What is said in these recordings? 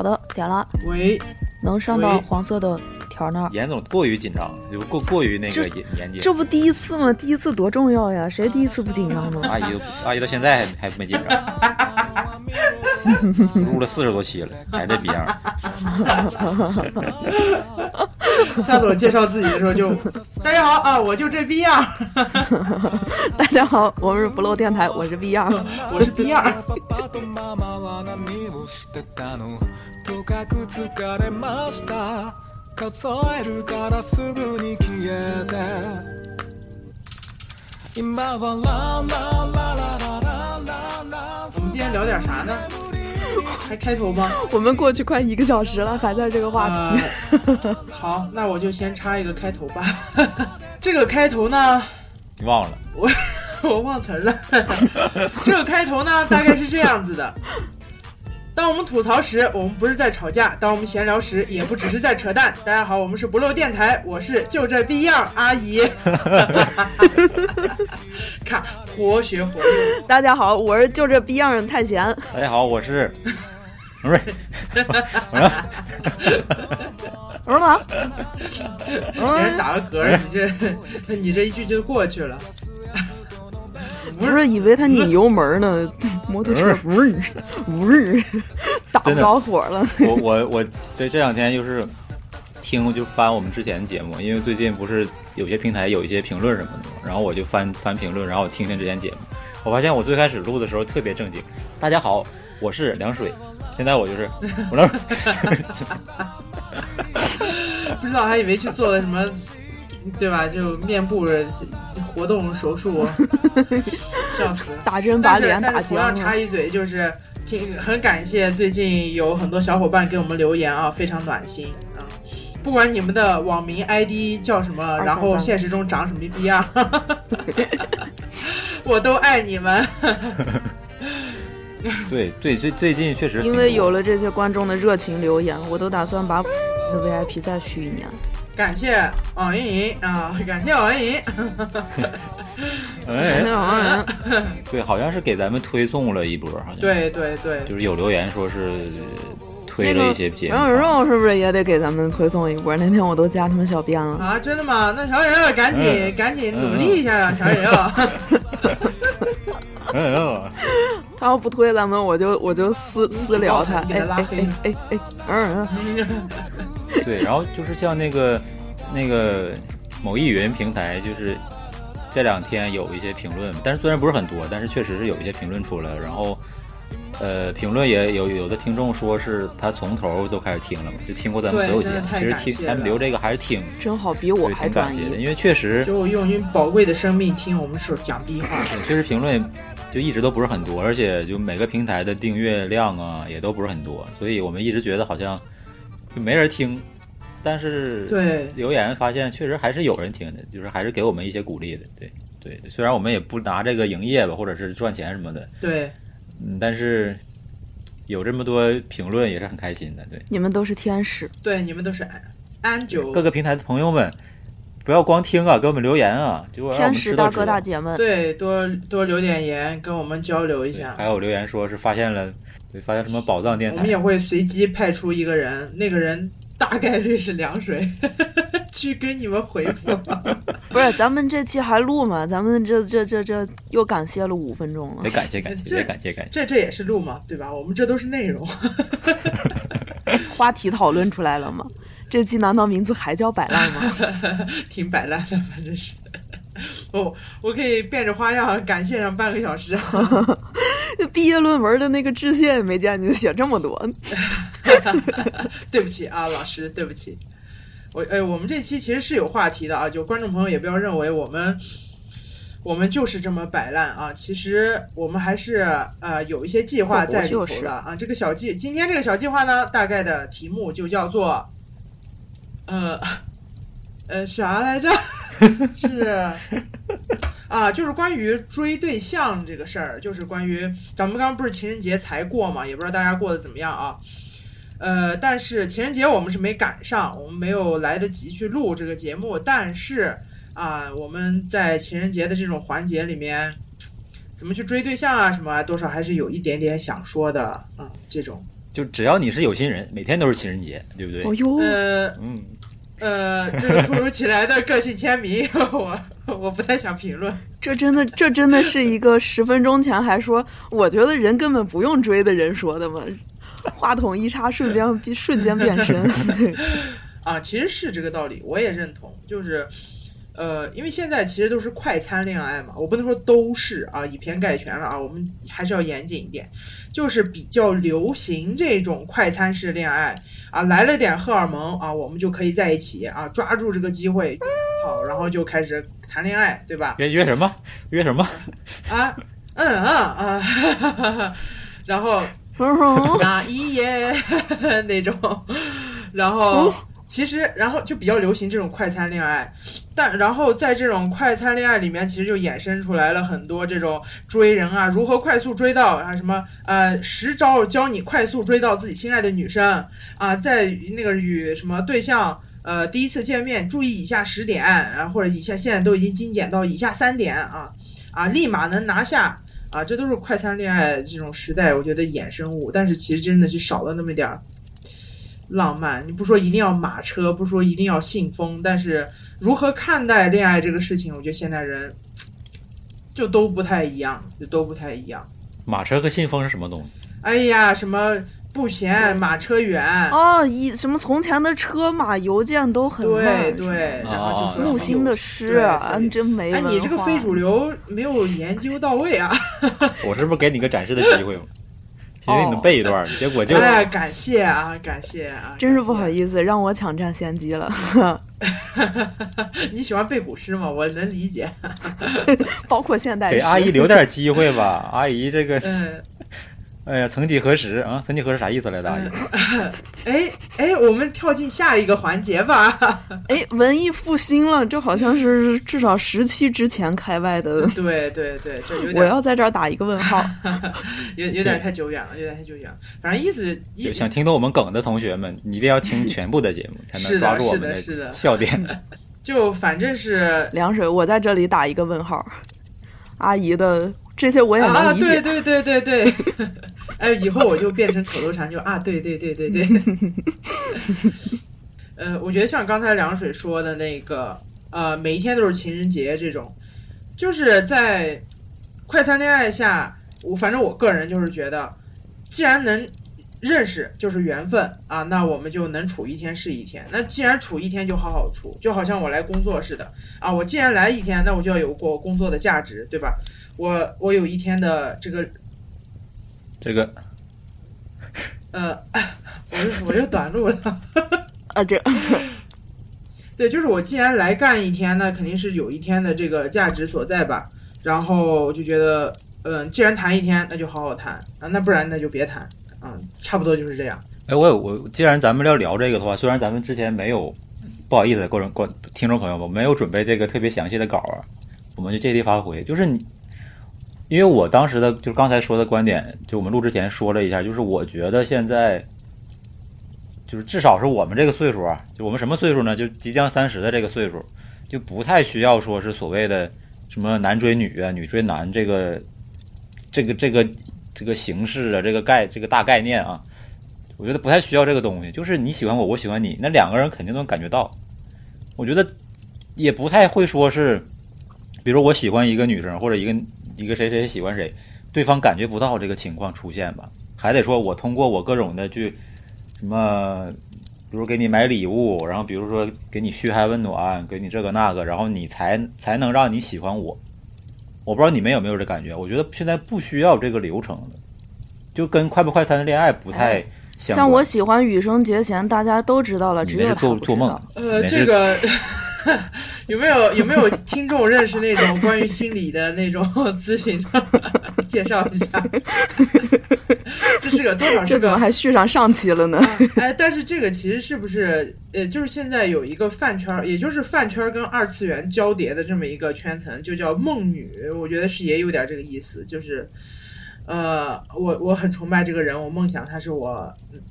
好的，点了，喂，能上到黄色的条那儿。严总过于紧张，就过过于那个严严谨。这不第一次吗？第一次多重要呀！谁第一次不紧张呢？阿姨都阿姨到现在还还没紧张，录了四十多期了，还这逼样。夏总介绍自己的时候就，大家好啊，我就这逼 R。大家好，我们是不漏电台，我是 B R，我是 B R。我们今天聊点啥呢？还开头吗？我们过去快一个小时了，还在这个话题。呃好，那我就先插一个开头吧。这个开头呢，你忘了？我 我忘词儿了。这个开头呢，大概是这样子的：当我们吐槽时，我们不是在吵架；当我们闲聊时，也不只是在扯淡。大家好，我们是不漏电台，我是就这逼样阿姨。看，活学活用。大家好，我是就这逼样太闲。大家好，我是。我说我说啥？给人打个嗝，你这你这一句就过去了。不是以为他拧油门呢，摩托车呜儿呜儿，打不着火了。我我我这这两天就是听就翻我们之前的节目，因为最近不是有些平台有一些评论什么的嘛，然后我就翻翻评论，然后我听听之前节目，我发现我最开始录的时候特别正经。大家好，我是凉水。现在我就是我那 不知道还以为去做了什么，对吧？就面部活动手术，笑死！打针把脸打僵了。插一嘴，就是挺很感谢最近有很多小伙伴给我们留言啊，非常暖心啊。不管你们的网名 ID 叫什么，然后现实中长什么逼样，我都爱你们。对对最最近确实因为有了这些观众的热情留言，我都打算把的 VIP 再续一年。感谢网易云啊，感谢网易云。哎嗯 对，好像是给咱们推送了一波，好像对对对，就是有留言说是推了一些节目软软肉是不是也得给咱们推送一波？那天我都加他们小编了。啊，真的吗？那小野肉赶紧、嗯赶紧努力一下呀，小野肉。嗯嗯，他要不推咱们，我就我就私私聊他。哎哎他拉黑哎哎哎，嗯嗯，对，然后就是像那个那个某易云平台，就是这两天有一些评论，但是虽然不是很多，但是确实是有一些评论出来了。然后，呃，评论也有有的听众说是他从头都开始听了嘛，就听过咱们所有节目，其实听咱们留这个还是挺，真好，比我对，还感谢的，业。因为确实就用您宝贵的生命听我们说讲逼话。确实评论就一直都不是很多，而且就每个平台的订阅量啊也都不是很多，所以我们一直觉得好像就没人听，但是对留言发现确实还是有人听的，就是还是给我们一些鼓励的，对对，虽然我们也不拿这个营业吧，或者是赚钱什么的，对，嗯，但是有这么多评论也是很开心的，对，你们都是天使，对，你们都是安安九，各个平台的朋友们。不要光听啊，给我们留言啊！天使大哥大姐们。对，多多留点言，跟我们交流一下。还有留言说是发现了，对，发现什么宝藏电台我们，也会随机派出一个人，那个人大概率是凉水，去跟你们回复。不是，咱们这期还录吗？咱们这这这这又感谢了五分钟了得。感谢感谢，这得感谢感谢。这这也是录嘛，对吧？我们这都是内容。话题讨论出来了吗？这期难道名字还叫摆烂吗？挺摆烂的，反正是。我我可以变着花样感谢上半个小时。毕业论文的那个致谢也没见你就写这么多。对不起啊，老师，对不起。我哎，我们这期其实是有话题的啊，就观众朋友也不要认为我们我们就是这么摆烂啊，其实我们还是呃有一些计划在里头就是的啊。这个小计，今天这个小计划呢，大概的题目就叫做呃呃啥来着？是啊，就是关于追对象这个事儿，就是关于咱们刚刚不是情人节才过嘛，也不知道大家过得怎么样啊。呃，但是情人节我们是没赶上，我们没有来得及去录这个节目。但是啊，我们在情人节的这种环节里面，怎么去追对象啊什么啊，多少还是有一点点想说的啊。这种就只要你是有心人，每天都是情人节，对不对？哦哟，呃嗯，呃，这个突如其来的个性签名，我我不太想评论。这真的这真的是一个十分钟前还说我觉得人根本不用追的人说的吗？话筒一插，瞬间瞬间变身。啊，其实是这个道理，我也认同。就是，呃，因为现在其实都是快餐恋爱嘛，我不能说都是啊，以偏概全了啊，我们还是要严谨一点。就是比较流行这种快餐式恋爱啊，来了点荷尔蒙啊，我们就可以在一起啊，抓住这个机会，好，然后就开始谈恋爱，对吧？约约什么？约什么？啊，嗯啊啊，哈哈哈哈然后那 一夜 那种，然后其实然后就比较流行这种快餐恋爱，但然后在这种快餐恋爱里面，其实就衍生出来了很多这种追人啊，如何快速追到啊什么呃十招教你快速追到自己心爱的女生啊，在那个与什么对象。呃，第一次见面注意以下十点，啊，或者以下现在都已经精简到以下三点啊啊，立马能拿下啊，这都是快餐恋爱这种时代我觉得衍生物，但是其实真的是少了那么点儿浪漫。你不说一定要马车，不说一定要信封，但是如何看待恋爱这个事情，我觉得现代人就都不太一样，就都不太一样。马车和信封是什么东西？哎呀，什么不嫌马车远，哦，一什么从前的车马邮件都很对慢，对，然后就是木心的诗啊，对对真没哎，你这个非主流没有研究到位啊！我是不是给你个展示的机会嘛？因为你们背一段，结果就哎，感谢啊，感谢啊！真是不好。意思，让我抢占先机了。你喜欢背古诗吗？我能理解。包括现代诗。给阿姨留点机会吧。阿姨这个，嗯，哎呀，曾几何时啊？曾几何时啥意思来着？阿姨，哎 哎，我们跳进下一个环节吧。哎，文艺复兴了，这好像是至少十期之前开外的。对对对，这有我要在这儿打一个问号。有有点太久远了，有点太久远了。反正意思想听懂我们梗的同学们，你一定要听全部的节目，才能抓住我们是的是的笑点。就反正是凉水，我在这里打一个问号。阿姨的这些我也啊，能理解。对对对对对。哎，以后我就变成口头禅，就啊，对对对对对。呃，我觉得像刚才凉水说的那个，呃，每一天都是情人节这种，就是在快餐恋爱下，我反正我个人就是觉得，既然能认识就是缘分啊，那我们就能处一天是一天。那既然处一天，就好好处，就好像我来工作似的啊，我既然来一天，那我就要有过工作的价值，对吧？我我有一天的这个这个呃，我又我又短路了。啊，这对，就是我既然来干一天，那肯定是有一天的这个价值所在吧。然后我就觉得，嗯、既然谈一天，那就好好谈啊，那不然那就别谈嗯，差不多就是这样。哎，我有我，既然咱们要聊这个的话，虽然咱们之前没有，不好意思，观众观听众朋友们，没有准备这个特别详细的稿啊，我们就借题发挥。就是你，因为我当时的就是刚才说的观点，就我们录之前说了一下，就是我觉得现在，就是至少是我们这个岁数啊，就我们什么岁数呢？就即将三十的这个岁数，就不太需要说是所谓的什么男追女啊、女追男这个这个这个这个形式啊，这个概这个大概念啊。我觉得不太需要这个东西，就是你喜欢我，我喜欢你，那两个人肯定能感觉到。我觉得也不太会说是，比如我喜欢一个女生或者一个一个谁谁喜欢谁，对方感觉不到这个情况出现吧？还得说我通过我各种的去什么，比如给你买礼物，然后比如说给你嘘寒问暖，给你这个那个，然后你才才能让你喜欢我。我不知道你们有没有这感觉？我觉得现在不需要这个流程了，就跟快不快餐的恋爱不太相关。像我喜欢羽生结弦，大家都知道了，只有他不知做做梦道。，呃，这个 有没有有没有听众认识那种 关于心理的那种 咨询的？介绍一下。这是个多少是个这怎么还续上上期了呢？哎，但是这个其实是不是呃，就是现在有一个饭圈儿，也就是饭圈儿跟二次元交叠的这么一个圈层，就叫梦女。我觉得是也有点这个意思，就是呃，我我很崇拜这个人，我梦想他是我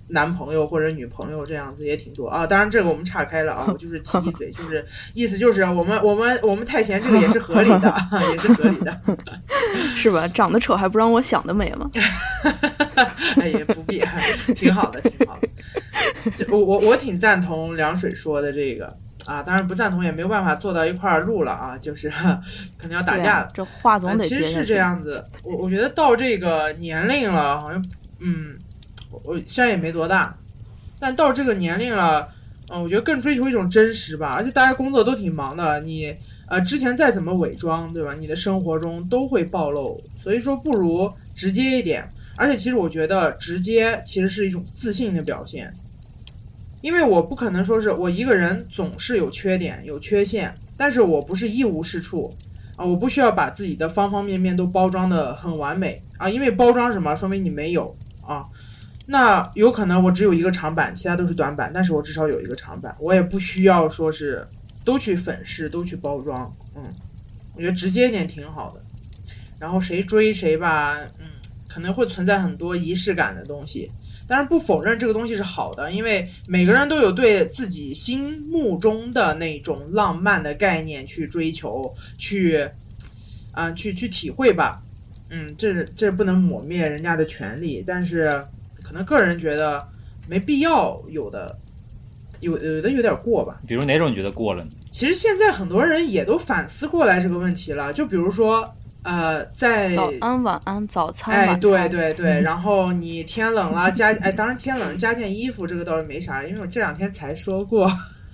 男朋友或者女朋友这样子也挺多啊。当然这个我们岔开了啊，我就是提一嘴，就是意思就是我们我们我们太闲这个也是合理的，也是合理的。是吧？长得丑还不让我想的美吗？哎也不必，挺好的，挺好的。这我我我挺赞同凉水说的这个啊，当然不赞同也没有办法坐到一块儿录了啊，就是 可能要打架了。这话总得接下去实是这样子，我我觉得到这个年龄了，好像嗯，我我虽然也没多大，但到这个年龄了，嗯、我觉得更追求一种真实吧。而且大家工作都挺忙的，你呃之前再怎么伪装，对吧？你的生活中都会暴露，所以说不如直接一点。而且其实我觉得直接其实是一种自信的表现，因为我不可能说是我一个人总是有缺点、有缺陷，但是我不是一无是处。啊，我不需要把自己的方方面面都包装的很完美啊，因为包装什么，说明你没有啊。那有可能我只有一个长板，其他都是短板，但是我至少有一个长板，我也不需要说是都去粉饰，都去包装，嗯，我觉得直接一点挺好的。然后谁追谁吧，嗯，可能会存在很多仪式感的东西，但是不否认这个东西是好的，因为每个人都有对自己心目中的那种浪漫的概念去追求，去啊、去去体会吧。嗯，这这不能抹灭人家的权利，但是可能个人觉得没必要有的，有有的有点过吧。比如哪种你觉得过了呢？其实现在很多人也都反思过来这个问题了，就比如说，呃，在早安、晚安、早餐、哎，对对对，然后你天冷了加哎，当然天冷加件衣服这个倒是没啥，因为我这两天才说过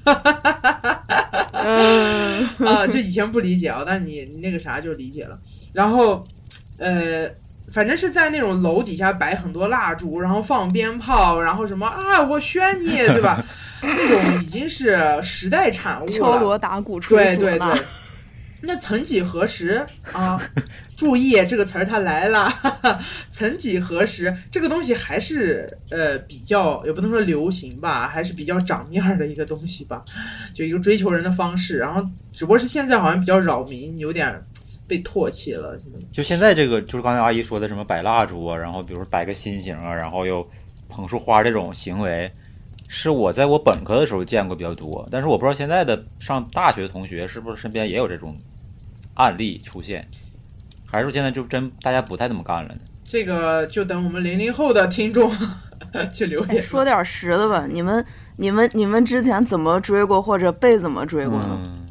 嗯，啊，就以前不理解啊，但是你你那个啥就理解了。然后呃，反正是在那种楼底下摆很多蜡烛，然后放鞭炮，然后什么啊，我宣你，对吧？那种已经是时代产物敲。锣打鼓、对对对。那曾几何时啊，注意这个词儿它来了。曾几何时，这个东西还是呃比较，也不能说流行吧，还是比较长面儿的一个东西吧，就一个追求人的方式。然后只不过是现在好像比较扰民，有点被唾弃了。就现在这个，就是刚才阿姨说的什么摆蜡烛啊，然后比如说摆个心形啊，然后又捧束花这种行为，是我在我本科的时候见过比较多，但是我不知道现在的上大学的同学是不是身边也有这种案例出现，还是说现在就真大家不太这么干了呢？这个就等我们零零后的听众 去留哎，言。说点实的吧，你们、你们、你们之前怎么追过，或者被怎么追过呢？嗯，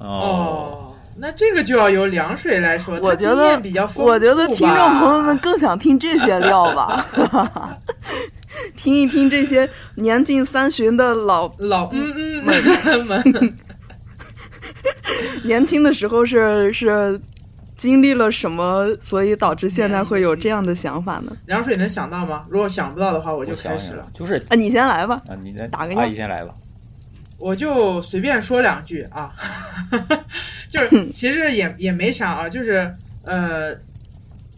哦，哦，那这个就要由凉水来说，我觉得比较丰富我觉得听众朋友们更想听这些料吧，听一听这些年近三旬的老老嗯嗯们。年轻的时候是是经历了什么，所以导致现在会有这样的想法呢？凉水能想到吗？如果想不到的话，我就开始了想想。，就是啊，你先来吧。啊，你来打个样阿姨先来吧。我就随便说两句啊，就是其实也也没啥啊，就是呃，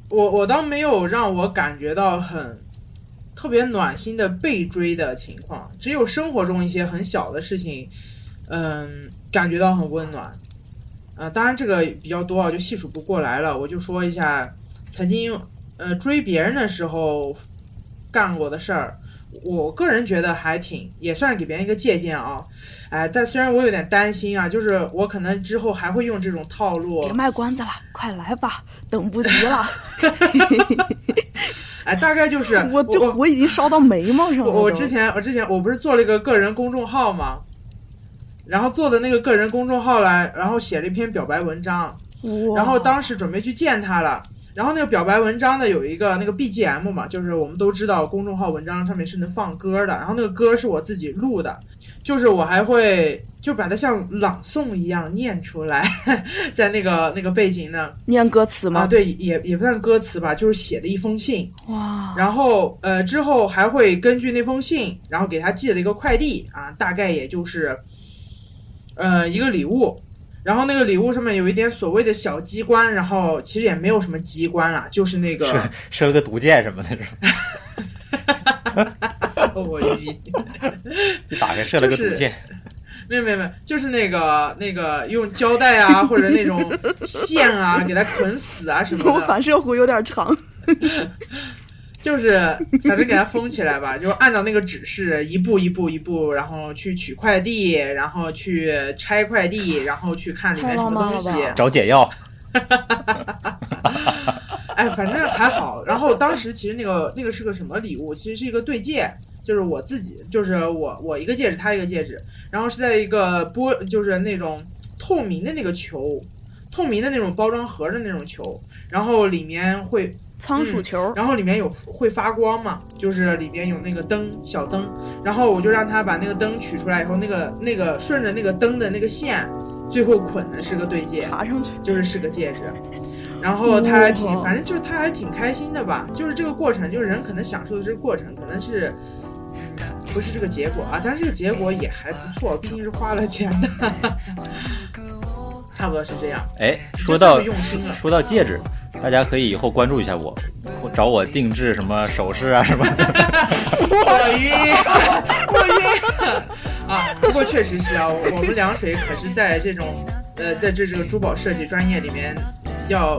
我我倒没有让我感觉到很特别暖心的被追的情况，只有生活中一些很小的事情，嗯、感觉到很温暖。啊、当然这个比较多啊，就细数不过来了，我就说一下曾经呃追别人的时候干过的事儿。我个人觉得还挺，也算是给别人一个借鉴啊。哎，但虽然我有点担心啊，就是我可能之后还会用这种套路别。卖关子了，快来吧，等不及了。哎，大概就是我就我我已经烧到眉毛上了。我我之前我之前我不是做了一个个人公众号吗？然后做的那个个人公众号来，然后写了一篇表白文章，然后当时准备去见他了。然后那个表白文章呢，有一个那个 BGM 嘛，就是我们都知道公众号文章上面是能放歌的。然后那个歌是我自己录的，就是我还会就把它像朗诵一样念出来，在那个那个背景呢念歌词啊，对，也也不算歌词吧，就是写的一封信。哇，然后呃之后还会根据那封信，然后给他寄了一个快递啊，大概也就是呃一个礼物。然后那个礼物上面有一点所谓的小机关，然后其实也没有什么机关啦，就是那个射射了个毒箭什么的，是吧？我晕，一打开射了个就是毒箭，没有没有没有，就是那个那个用胶带啊或者那种线啊给它捆死啊什么我的，反射弧有点长。就是反正给它封起来吧，就按照那个指示一步一步一步，然后去取快递，然后去拆快递，然后去看里面什么东西。找解药，哎，反正还好。然后当时其实那个那个是个什么礼物？其实是一个对戒，就是我自己，就是我我一个戒指，他一个戒指，然后是在一个玻，就是那种透明的那个球，透明的那种包装盒的那种球，然后里面会仓鼠球，然后里面有会发光嘛，就是里面有那个灯小灯，然后我就让他把那个灯取出来以后，那个那个顺着那个灯的那个线，最后捆的是个对戒，爬上去。就是是个戒指。然后他还挺，反正就是他还挺开心的吧，就是这个过程，就是人可能享受的这个过程，可能是。嗯不是这个结果啊，但是这个结果也还不错，毕竟是花了钱的，差不多是这样。哎，说到说到戒指，大家可以以后关注一下我，找我定制什么首饰啊什么的。我晕，我晕 啊！不过确实是啊，我我们凉水可是在这种呃，在这这个珠宝设计专业里面比较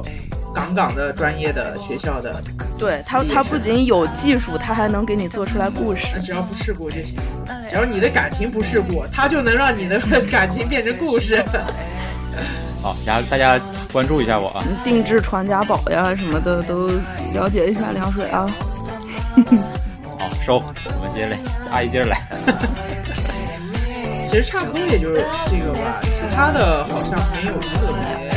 杠杠的专业的学校的，对他，他不仅有技术，他还能给你做出来故事。只要不事故就行，只要你的感情不事故，它就能让你的感情变成故事。好，然后大家关注一下我啊。定制传家宝呀什么的都了解一下凉水啊。好，收，我们接着来，阿姨接着来。其实差不多也就是这个吧，其他的好像没有特别。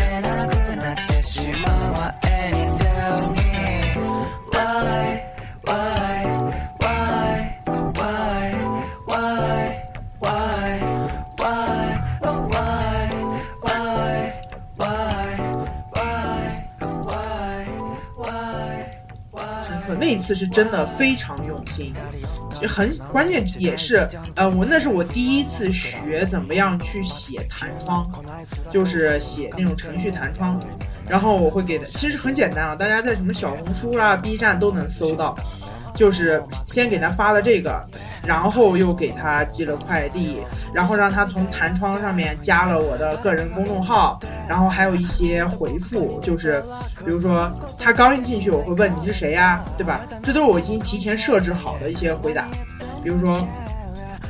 次是真的非常用心，很关键也是，呃，我那是我第一次学怎么样去写弹窗，就是写那种程序弹窗，然后我会给的，其实很简单啊，大家在什么小红书啦、B 站都能搜到，就是先给他发了这个，然后又给他寄了快递，然后让他从弹窗上面加了我的个人公众号，然后还有一些回复，就是比如说他刚一进去，我会问你是谁呀、对吧？这都是我已经提前设置好的一些回答，比如说，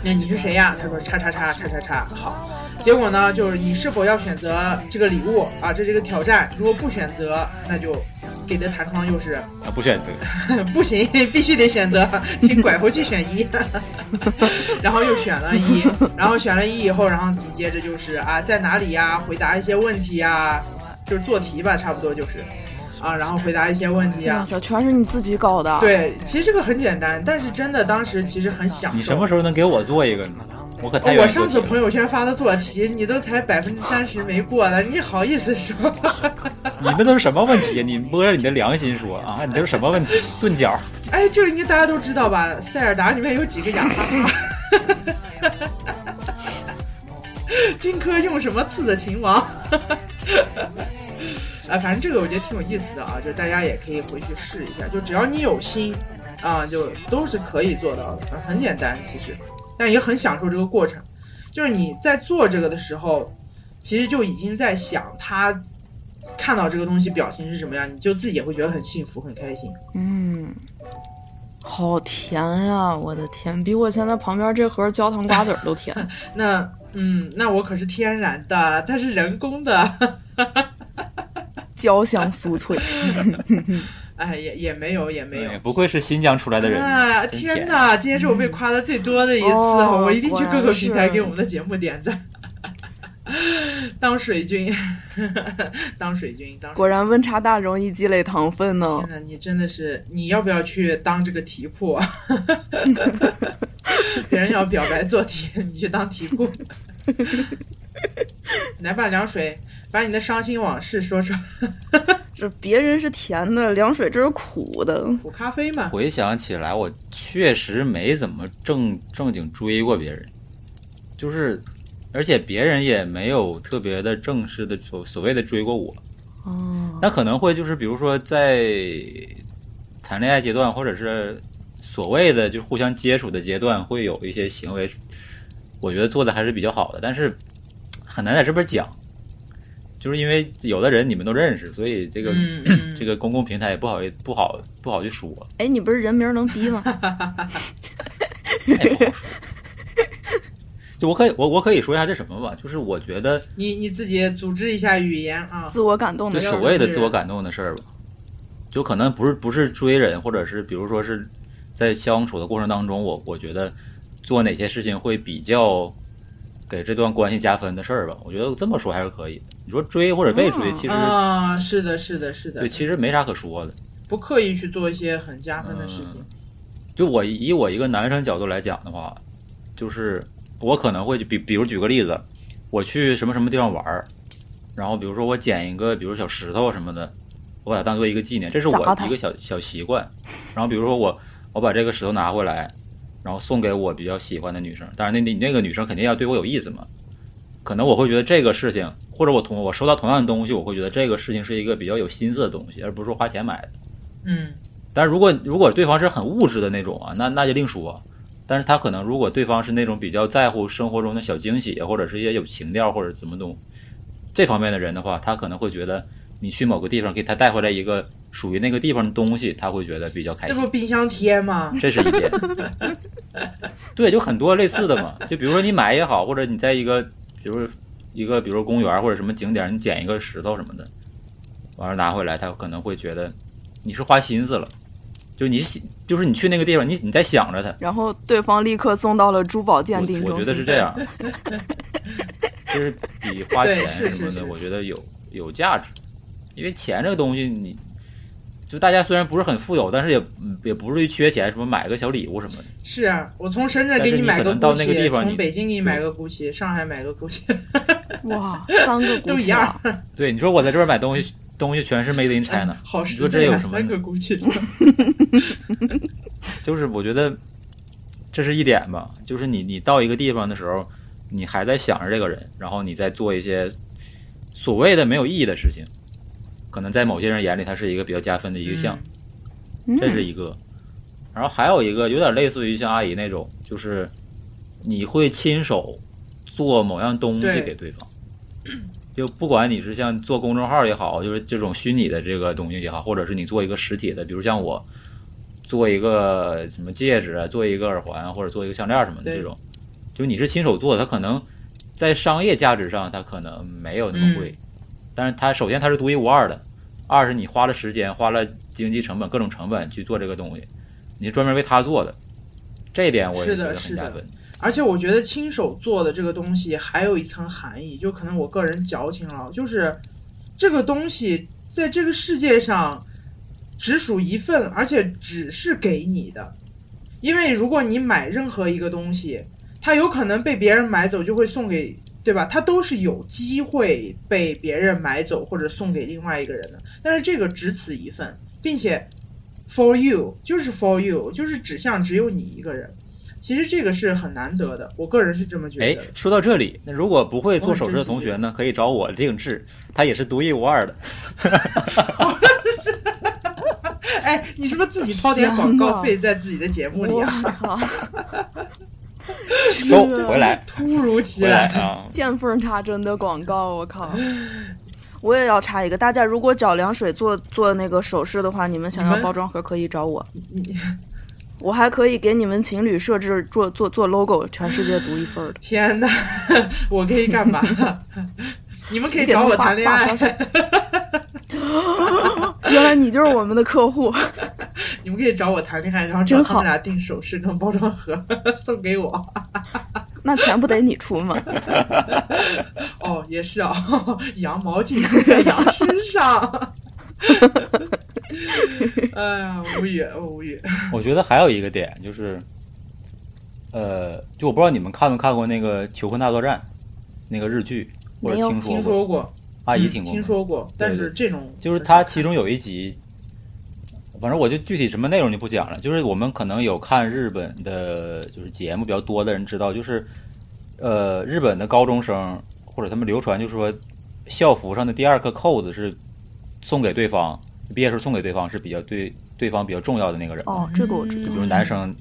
那你是谁呀？他说叉叉叉叉叉叉，好。结果呢，就是你是否要选择这个礼物啊？这是一个挑战。如果不选择，那就给的弹窗又是啊，不选择。不行，必须得选择，请拐回去选一，然后又选了一，然后选了一以后，然后紧接着就是啊，在哪里呀？回答一些问题呀，就是做题吧，差不多就是啊，然后回答一些问题啊。哇塞，全是你自己搞的。，对，其实这个很简单，但是真的当时其实很享受。你什么时候能给我做一个呢？我上次朋友圈发的做题，你都才百分之三十没过呢，你好意思说？你们都是什么问题？你摸着你的良心说啊，你这是什么问题？钝角。哎，这个应该大家都知道吧？塞尔达里面有几个雅哈哈？荆轲用什么刺的秦王？啊，反正这个我觉得挺有意思的啊，就大家也可以回去试一下，就只要你有心啊，就都是可以做到的，很简单其实，但也很享受这个过程。就是你在做这个的时候，其实就已经在想他看到这个东西表情是什么样，你就自己也会觉得很幸福、很开心。嗯，好甜呀！我的天，比我现在旁边这盒焦糖瓜子儿都甜。那嗯，那我可是天然的，它是人工的。焦香酥脆。哎，也也没有，也没有。不愧是新疆出来的人。啊！天哪，今天是我被夸的最多的一次，哦我一定去各个平台给我们的节目点赞。当水军，当水军，当水果然温差大容易积累糖分呢天。呐，你真的是，你要不要去当这个题库啊？别人要表白做题，你去当题库。来吧，凉水，把你的伤心往事说说。这别人是甜的，凉水这是苦的。苦咖啡嘛，回想起来，我确实没怎么正正经追过别人，就是，而且别人也没有特别的正式的所所谓的追过我。哦，那可能会就是比如说在谈恋爱阶段，或者是所谓的就互相接触的阶段，会有一些行为，我觉得做的还是比较好的，但是很难在这边讲。就是因为有的人你们都认识，所以这个、这个公共平台也不好不好不好去说，哎，你不是人名能逼吗？哎不好说。就我可以我我可以说一下这什么吧，就是我觉得你你自己组织一下语言啊。自我感动的。所谓的自我感动的事儿吧，就可能不是不是追人，或者是比如说是在相处的过程当中，我我觉得做哪些事情会比较给这段关系加分的事儿吧。我觉得这么说还是可以的。你说追或者被追，嗯其实、啊，是的，是的，是的。对，其实没啥可说的。不刻意去做一些很加分的事情。就我以我一个男生角度来讲的话，就是我可能会比比如举个例子，我去什么什么地方玩儿，然后比如说我捡一个比如小石头什么的，我把它当做一个纪念，这是我一个小小习惯。然后比如说我我把这个石头拿回来，然后送给我比较喜欢的女生，当然那那那个女生肯定要对我有意思嘛。可能我会觉得这个事情，或者我同我收到同样的东西，我会觉得这个事情是一个比较有心思的东西，而不是说花钱买的。嗯但是如果如果对方是很物质的那种啊，那那就另说。但是他可能如果对方是那种比较在乎生活中的小惊喜，或者是一些有情调或者怎么东这方面的人的话，他可能会觉得你去某个地方给他带回来一个属于那个地方的东西，他会觉得比较开心这。不冰箱贴吗？这是一点。对，就很多类似的嘛。就比如说你买也好，或者你在一个，比如一个，比如公园或者什么景点，你捡一个石头什么的，完了拿回来，他可能会觉得你是花心思了。就你想，就是你去那个地方，你你在想着他，然后对方立刻送到了珠宝鉴定我我中心。觉得是这样，就是比花钱什么的，我觉得有有价值，因为钱这个东西你。就大家虽然不是很富有，但是也嗯也不至于缺钱，什么买个小礼物什么的。是啊，我从深圳给你买个到那个 GUCCI，地方从北京给你买个 GUCCI，上海买个 GUCCI，哇，三个都一样，对，你说我在这边买东西，东西全是 Made in China，好你说实在呀，这有什么三个 GUCCI。就是我觉得这是一点吧，就是你你到一个地方的时候，你还在想着这个人，然后你在做一些所谓的没有意义的事情，可能在某些人眼里，它是一个比较加分的一个项，嗯。这是一个。然后还有一个有点类似于像阿姨那种，就是你会亲手做某样东西给对方。就不管你是像做公众号也好，就是这种虚拟的这个东西也好，或者是你做一个实体的，比如像我做一个什么戒指啊，做一个耳环或者做一个项链什么的这种，就你是亲手做的，它可能在商业价值上它可能没有那么贵，但是它首先它是独一无二的，二是你花了时间、花了经济成本、各种成本去做这个东西，你专门为他做的，这一点我也是觉的是的得很加分。而且我觉得亲手做的这个东西还有一层含义，就可能我个人矫情了，就是这个东西在这个世界上只属一份，而且只是给你的。因为如果你买任何一个东西，它有可能被别人买走，就会送给，对吧？它都是有机会被别人买走或者送给另外一个人的。但是这个只此一份，并且 for you 就是 for you，就是指向只有你一个人。其实这个是很难得的，我个人是这么觉哎得哎。，说到这里，那如果不会做首饰的同学呢，可以找我定制，它也是独一无二的。哎，你是不是自己掏点广告费在自己的节目里我啊？靠，收回来，突如其来！见缝插针的广告，我靠！我也要插一个，大家如果找凉水做做那个首饰的话，你们想要包装盒可以找我，我还可以给你们情侣设置做做做 logo，全世界独一份的。天哪，我可以干嘛？你们可以找我谈恋爱，原来你就是我们的客户，你们可以找我谈恋爱，然后找他们俩订首饰跟包装盒 送给我。那钱不得你出吗？哦，也是啊，羊毛尽出在羊身上。哎呀，无语，我无语。我觉得还有一个点就是，呃，就我不知道你们看没看过那个《求婚大作战》那个日剧，或者没有听说过？听说过，嗯阿姨听过吗？听说过，但是这种就是它其中有一集，反正我就具体什么内容就不讲了。就是我们可能有看日本的，就是节目比较多的人知道，就是呃，日本的高中生或者他们流传，就是说校服上的第二颗扣子是送给对方，毕业时候送给对方是比较对对方比较重要的那个人。哦，这个我知道就比，如男生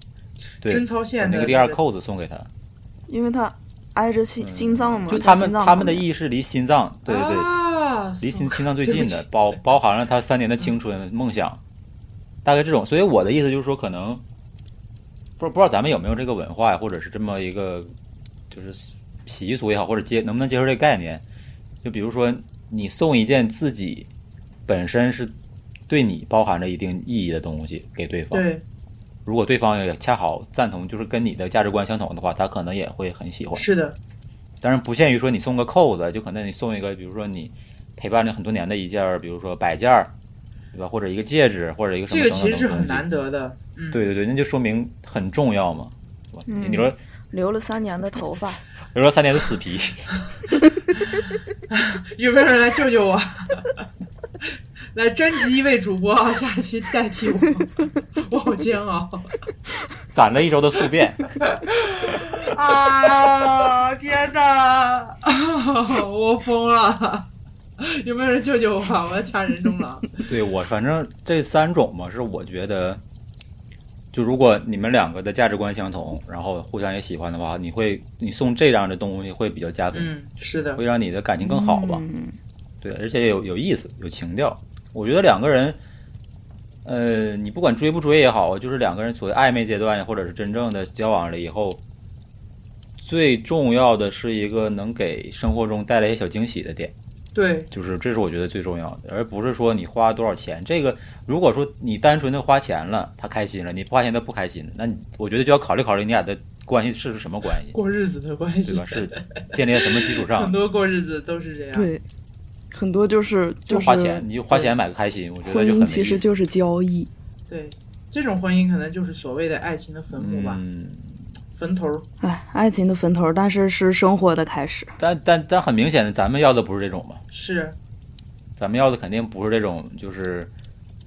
对贞操把线那个第二扣子送给他，因为他挨着心心脏嘛，就他们他们的意识离心脏，对对对，啊，离心心脏最近的，包包含了他三年的青春梦想，大概这种。所以我的意思就是说，可能不不知道咱们有没有这个文化呀，或者是这么一个就是习俗也好，或者接能不能接受这个概念？就比如说，你送一件自己本身是对你包含着一定意义的东西给对方，对，如果对方也恰好赞同，就是跟你的价值观相同的话，他可能也会很喜欢。是的，当然不限于说你送个扣子，就可能你送一个，比如说你陪伴了很多年的一件，比如说摆件儿，对吧？或者一个戒指，或者一个什么这个其实是很难得的。嗯，对对对，那就说明很重要嘛，对吧？嗯你说，留了三年的头发，留了三年的死皮，有没有人来救救我？来征集一位主播啊，下期代替我，我好煎熬攒了一周的宿便，啊！天哪，我疯了！有没有人救救我啊？我要掐人中了。对我反正这三种嘛，是我觉得，就如果你们两个的价值观相同，然后互相也喜欢的话，你会你送这样的东西会比较加分，嗯，是的会，让你的感情更好吧。嗯对，而且有有意思，有情调。我觉得两个人，呃，你不管追不追也好，就是两个人所谓暧昧阶段，或者是真正的交往了以后，最重要的是一个能给生活中带来一些小惊喜的点，对，就是这是我觉得最重要的，而不是说你花多少钱。这个如果说你单纯的花钱了，他开心了，你不花钱他不开心，那你我觉得就要考虑考虑你俩的关系是什么关系，过日子的关系对吧？是建立在什么基础上很？多过日子都是这样。对，很多就是就是花钱，你就花钱买个开心，我觉得婚姻。其实就是交易。对，这种婚姻可能就是所谓的爱情的坟墓吧，嗯，坟头儿。哎，爱情的坟头，但是是生活的开始。但但但很明显的，咱们要的不是这种嘛，是，咱们要的肯定不是这种，就是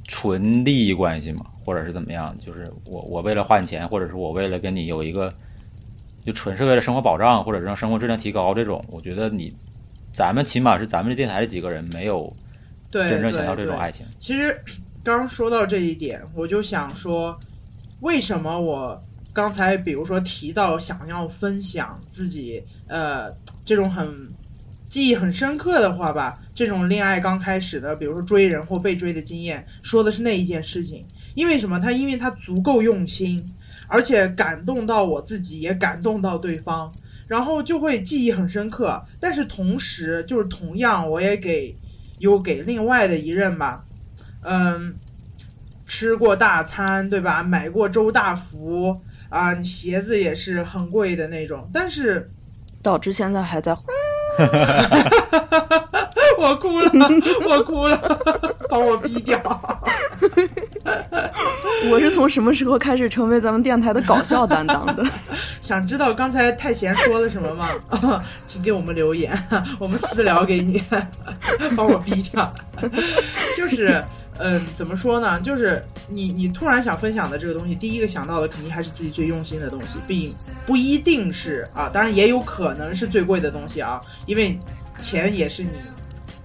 纯利益关系嘛，或者是怎么样，就是我我为了花你钱，或者是我为了跟你有一个，就纯是为了生活保障，或者是让生活质量提高这种，我觉得你，咱们起码是咱们这电台的几个人没有对，真正想要这种爱情。其实刚说到这一点，我就想说，为什么我刚才比如说提到想要分享自己呃这种很记忆很深刻的话吧，这种恋爱刚开始的，比如说追人或被追的经验，说的是那一件事情。因为什么？他因为他足够用心，而且感动到我自己，也感动到对方，然后就会记忆很深刻。但是同时，就是同样，我也给有给另外的一任吧，嗯，吃过大餐，对吧？买过周大福啊，你鞋子也是很贵的那种，但是导致现在还在 我哭了，我哭了，把我逼掉。我是从什么时候开始成为咱们电台的搞笑担当的？想知道刚才太贤说了什么吗？请给我们留言，我们私聊给你，把我逼掉。就是，嗯，怎么说呢？就是你你突然想分享的这个东西，第一个想到的肯定还是自己最用心的东西，并不一定是啊，当然也有可能是最贵的东西啊，因为钱也是你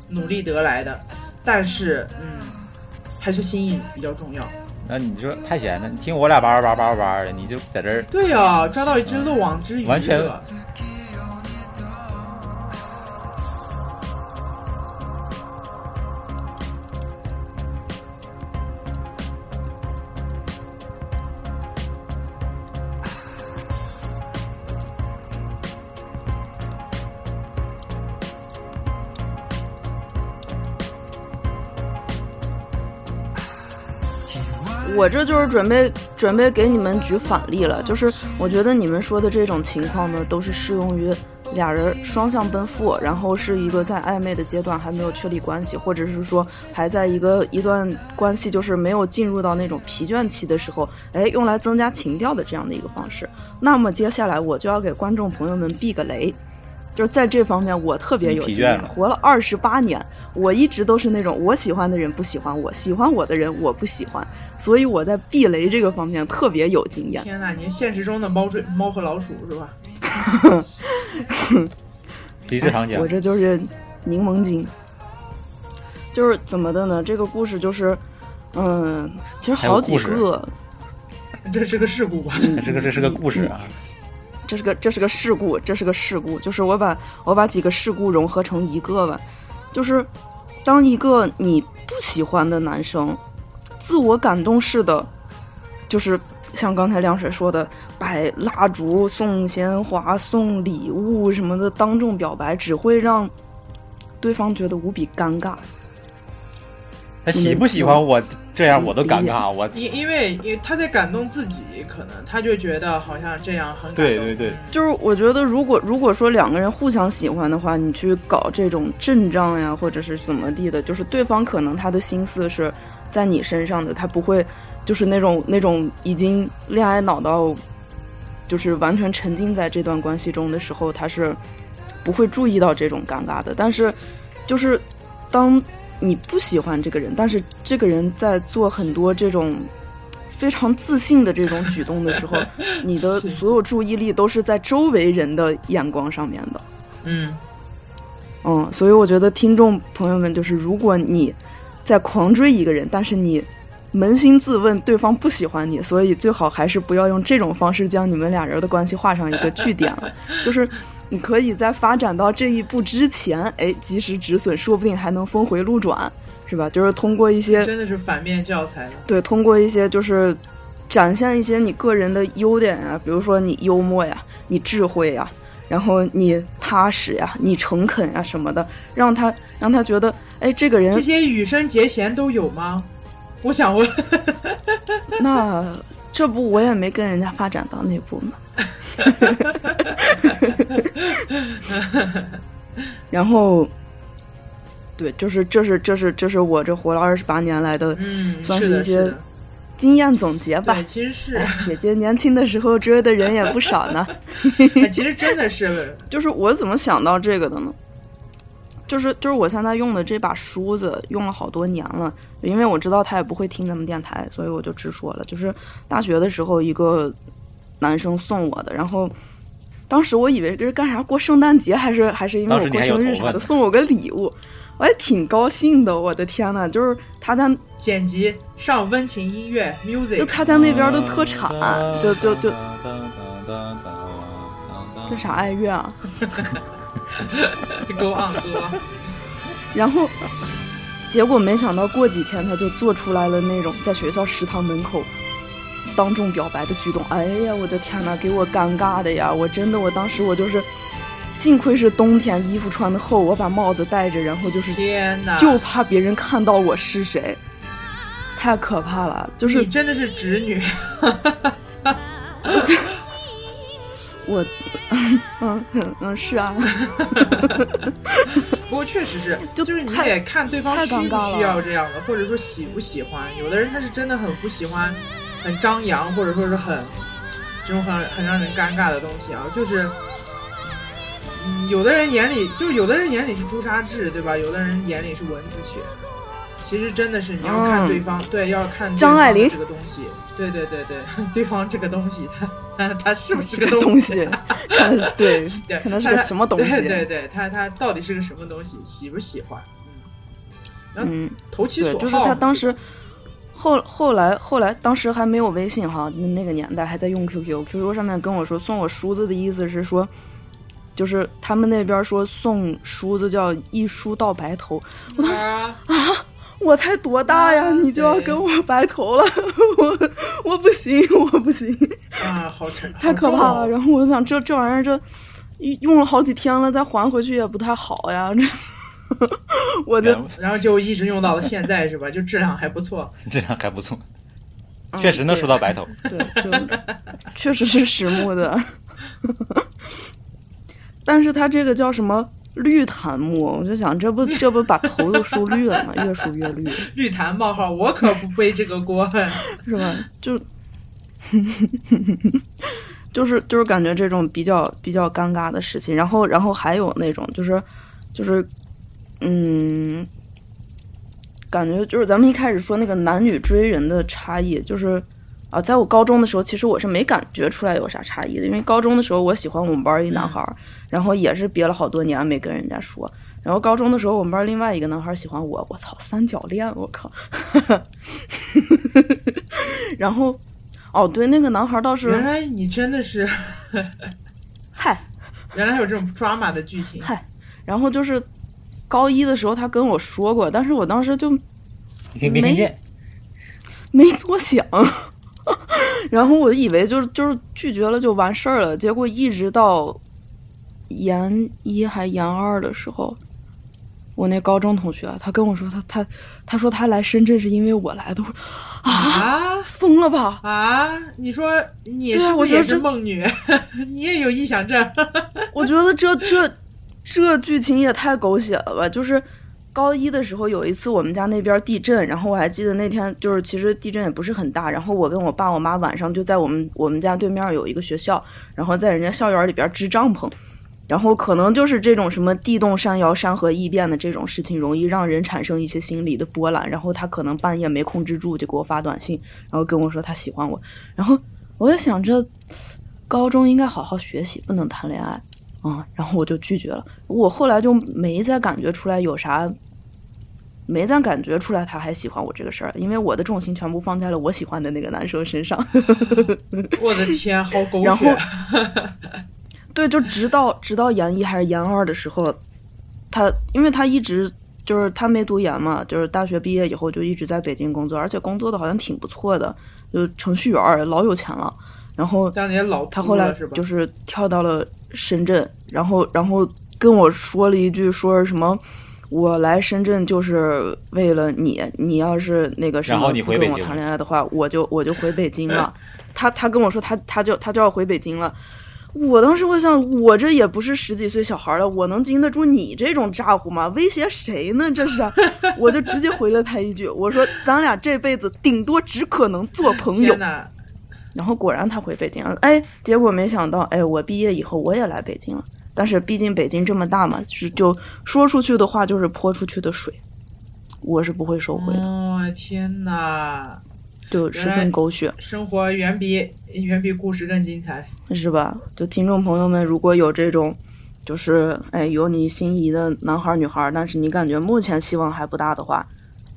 努力得来的。但是，嗯，还是心意比较重要。那你说太闲了，你听我俩叭叭叭叭叭的，你就在这儿对呀、抓到一只漏网之鱼，完全我这就是准备准备给你们举反例了，就是我觉得你们说的这种情况呢，都是适用于俩人双向奔赴，然后是一个在暧昧的阶段还没有确立关系，或者是说还在一个一段关系就是没有进入到那种疲倦期的时候，哎，用来增加情调的这样的一个方式。那么接下来我就要给观众朋友们避个雷。就是在这方面，我特别有经验。活了二十八年，我一直都是那种我喜欢的人不喜欢我，喜欢我的人我不喜欢，所以我在避雷这个方面特别有经验。天呐，您现实中的猫追猫和老鼠是吧？极致糖浆我。这就是柠檬精。就是怎么的呢？这个故事就是，嗯，其实好几个，这是个事故吧？这个这是个故事啊，这是个这是个事故，这是个事故，就是我把我把几个事故融合成一个吧，就是当一个你不喜欢的男生，自我感动式的，就是像刚才亮水说的，摆蜡烛、送鲜花、送礼物什么的，当众表白，只会让对方觉得无比尴尬。他喜不喜欢我这样，我都尴尬。我因因为因为他在感动自己，可能他就觉得好像这样很感动。对对对，就是我觉得，如果如果说两个人互相喜欢的话，你去搞这种阵仗呀，或者是怎么地的，就是对方可能他的心思是在你身上的，他不会就是那种那种已经恋爱脑到，就是完全沉浸在这段关系中的时候，他是不会注意到这种尴尬的。但是，就是当。你不喜欢这个人，但是这个人在做很多这种非常自信的这种举动的时候，你的所有注意力都是在周围人的眼光上面的。嗯嗯，所以我觉得听众朋友们，就是如果你在狂追一个人，但是你扪心自问对方不喜欢你，所以最好还是不要用这种方式将你们俩人的关系画上一个句点了，就是。你可以在发展到这一步之前，哎，及时止损，说不定还能峰回路转，是吧？就是通过一些真的是反面教材了。对，通过一些就是展现一些你个人的优点啊，比如说你幽默呀，你智慧呀，然后你踏实呀，你诚恳呀什么的，让他让他觉得，哎，这个人这些羽生结弦都有吗？我想问。那这不我也没跟人家发展到那步嘛。然后，对，就是这是这是这是我这活了二十八年来的，嗯，算是一些经验总结吧。其实是姐姐年轻的时候追的人也不少呢。其实真的是，就是我怎么想到这个的呢？就是就是我现在用的这把梳子用了好多年了，因为我知道他也不会听咱们电台，所以我就直说了。就是大学的时候一个。男生送我的，然后当时我以为这是干啥？过圣诞节还是还是因为我过生日啥的，送我个礼物，我还挺高兴的。我的天呐，就是他在剪辑上温情音乐 music，就他家那边的特产，就就就这啥爱乐啊？给我昂歌。然后结果没想到过几天他就做出来了那种在学校食堂门口。当众表白的举动，哎呀，我的天哪，给我尴尬的呀！我真的，我当时我就是，幸亏是冬天，衣服穿的厚，我把帽子戴着，然后就是，天呐，就怕别人看到我是谁，太可怕了！就是你真的是直女，我，嗯嗯是啊，不过确实是，就就是你得看对方需不需要这样的，或者说喜不喜欢。有的人他是真的很不喜欢。很张扬，或者说是很这种很很让人尴尬的东西啊，就是，有的人眼里就是有的人眼里是朱砂痣，对吧？有的人眼里是蚊子血。其实真的是你要看对方，对，要看张爱玲这个东西，对对对对，对方这个东西，他他 他是不是个东西？对对，可能是个什么东西？对对对，他他到底是个什么东西？喜不喜欢？嗯，投其所好。就是他当时。后后来后来，当时还没有微信哈，那个年代还在用 QQ，QQ 上面跟我说送我梳子的意思是说，就是他们那边说送梳子叫一梳到白头。我当时啊，我才多大呀，你就要跟我白头了，我我不行，我不行啊，好沉，太可怕了。然后我就想，这这玩意儿这用了好几天了，再还回去也不太好呀。这。我就然后就一直用到了现在是吧？就质量还不错，质量还不错，确实能梳到白头。对，就确实是实木的，但是它这个叫什么绿檀木？我就想，这不 这不把头都梳绿了吗？越梳越绿。绿檀冒号，我可不背这个锅，是吧？就 就是就是感觉这种比较比较尴尬的事情，然后然后还有那种就是就是。嗯，感觉就是咱们一开始说那个男女追人的差异，就是啊，在我高中的时候，其实我是没感觉出来有啥差异的，因为高中的时候我喜欢我们班一男孩，然后也是憋了好多年没跟人家说，然后高中的时候我们班另外一个男孩喜欢我，我操，三角恋，我靠，然后哦，对，那个男孩倒是，原来你真的是，嗨，原来还有这种抓马的剧情，嗨，然后就是。高一的时候他跟我说过，但是我当时就没？没多想，然后我以为就是就是拒绝了就完事儿了，结果一直到研一还研二的时候，我那高中同学他跟我说他他他说他来深圳是因为我来的，我啊啊疯了吧？啊！你说你是不是也是梦女？你也有臆想症？我觉得这这这剧情也太狗血了吧！就是高一的时候有一次我们家那边地震，然后我还记得那天就是其实地震也不是很大，然后我跟我爸我妈晚上就在我们我们家对面有一个学校，然后在人家校园里边支帐篷。然后可能就是这种什么地动山摇、山河异变的这种事情，容易让人产生一些心理的波澜。然后他可能半夜没控制住，就给我发短信，然后跟我说他喜欢我。然后我就想着，高中应该好好学习，不能谈恋爱。啊、然后我就拒绝了。我后来就没再感觉出来有啥，没再感觉出来他还喜欢我这个事儿，因为我的重心全部放在了我喜欢的那个男生身上。我的天，好狗然后血！对，就直到直到研一还是研二的时候，他因为他一直就是他没读研嘛，就是大学毕业以后就一直在北京工作，而且工作的好像挺不错的，就程序员儿老有钱了。然后当年老他后来？就是跳到了深圳，然后然后跟我说了一句，说是什么。我来深圳就是为了你，你要是那个什然后么不跟我你回北京谈恋爱的话，我就我就回北京了。他他跟我说他他就他就要回北京了，我当时会想，我这也不是十几岁小孩了，我能经得住你这种咋呼吗？威胁谁呢？这是，我就直接回了他一句，我说咱俩这辈子顶多只可能做朋友！然后果然他回北京了，哎，结果没想到，哎，我毕业以后我也来北京了。但是毕竟北京这么大嘛，是就说出去的话就是泼出去的水，我是不会收回的，哦天哪！就十分狗血，生活远比远比故事更精彩。是吧？就听众朋友们，如果有这种，就是哎有你心仪的男孩儿女孩儿，但是你感觉目前希望还不大的话，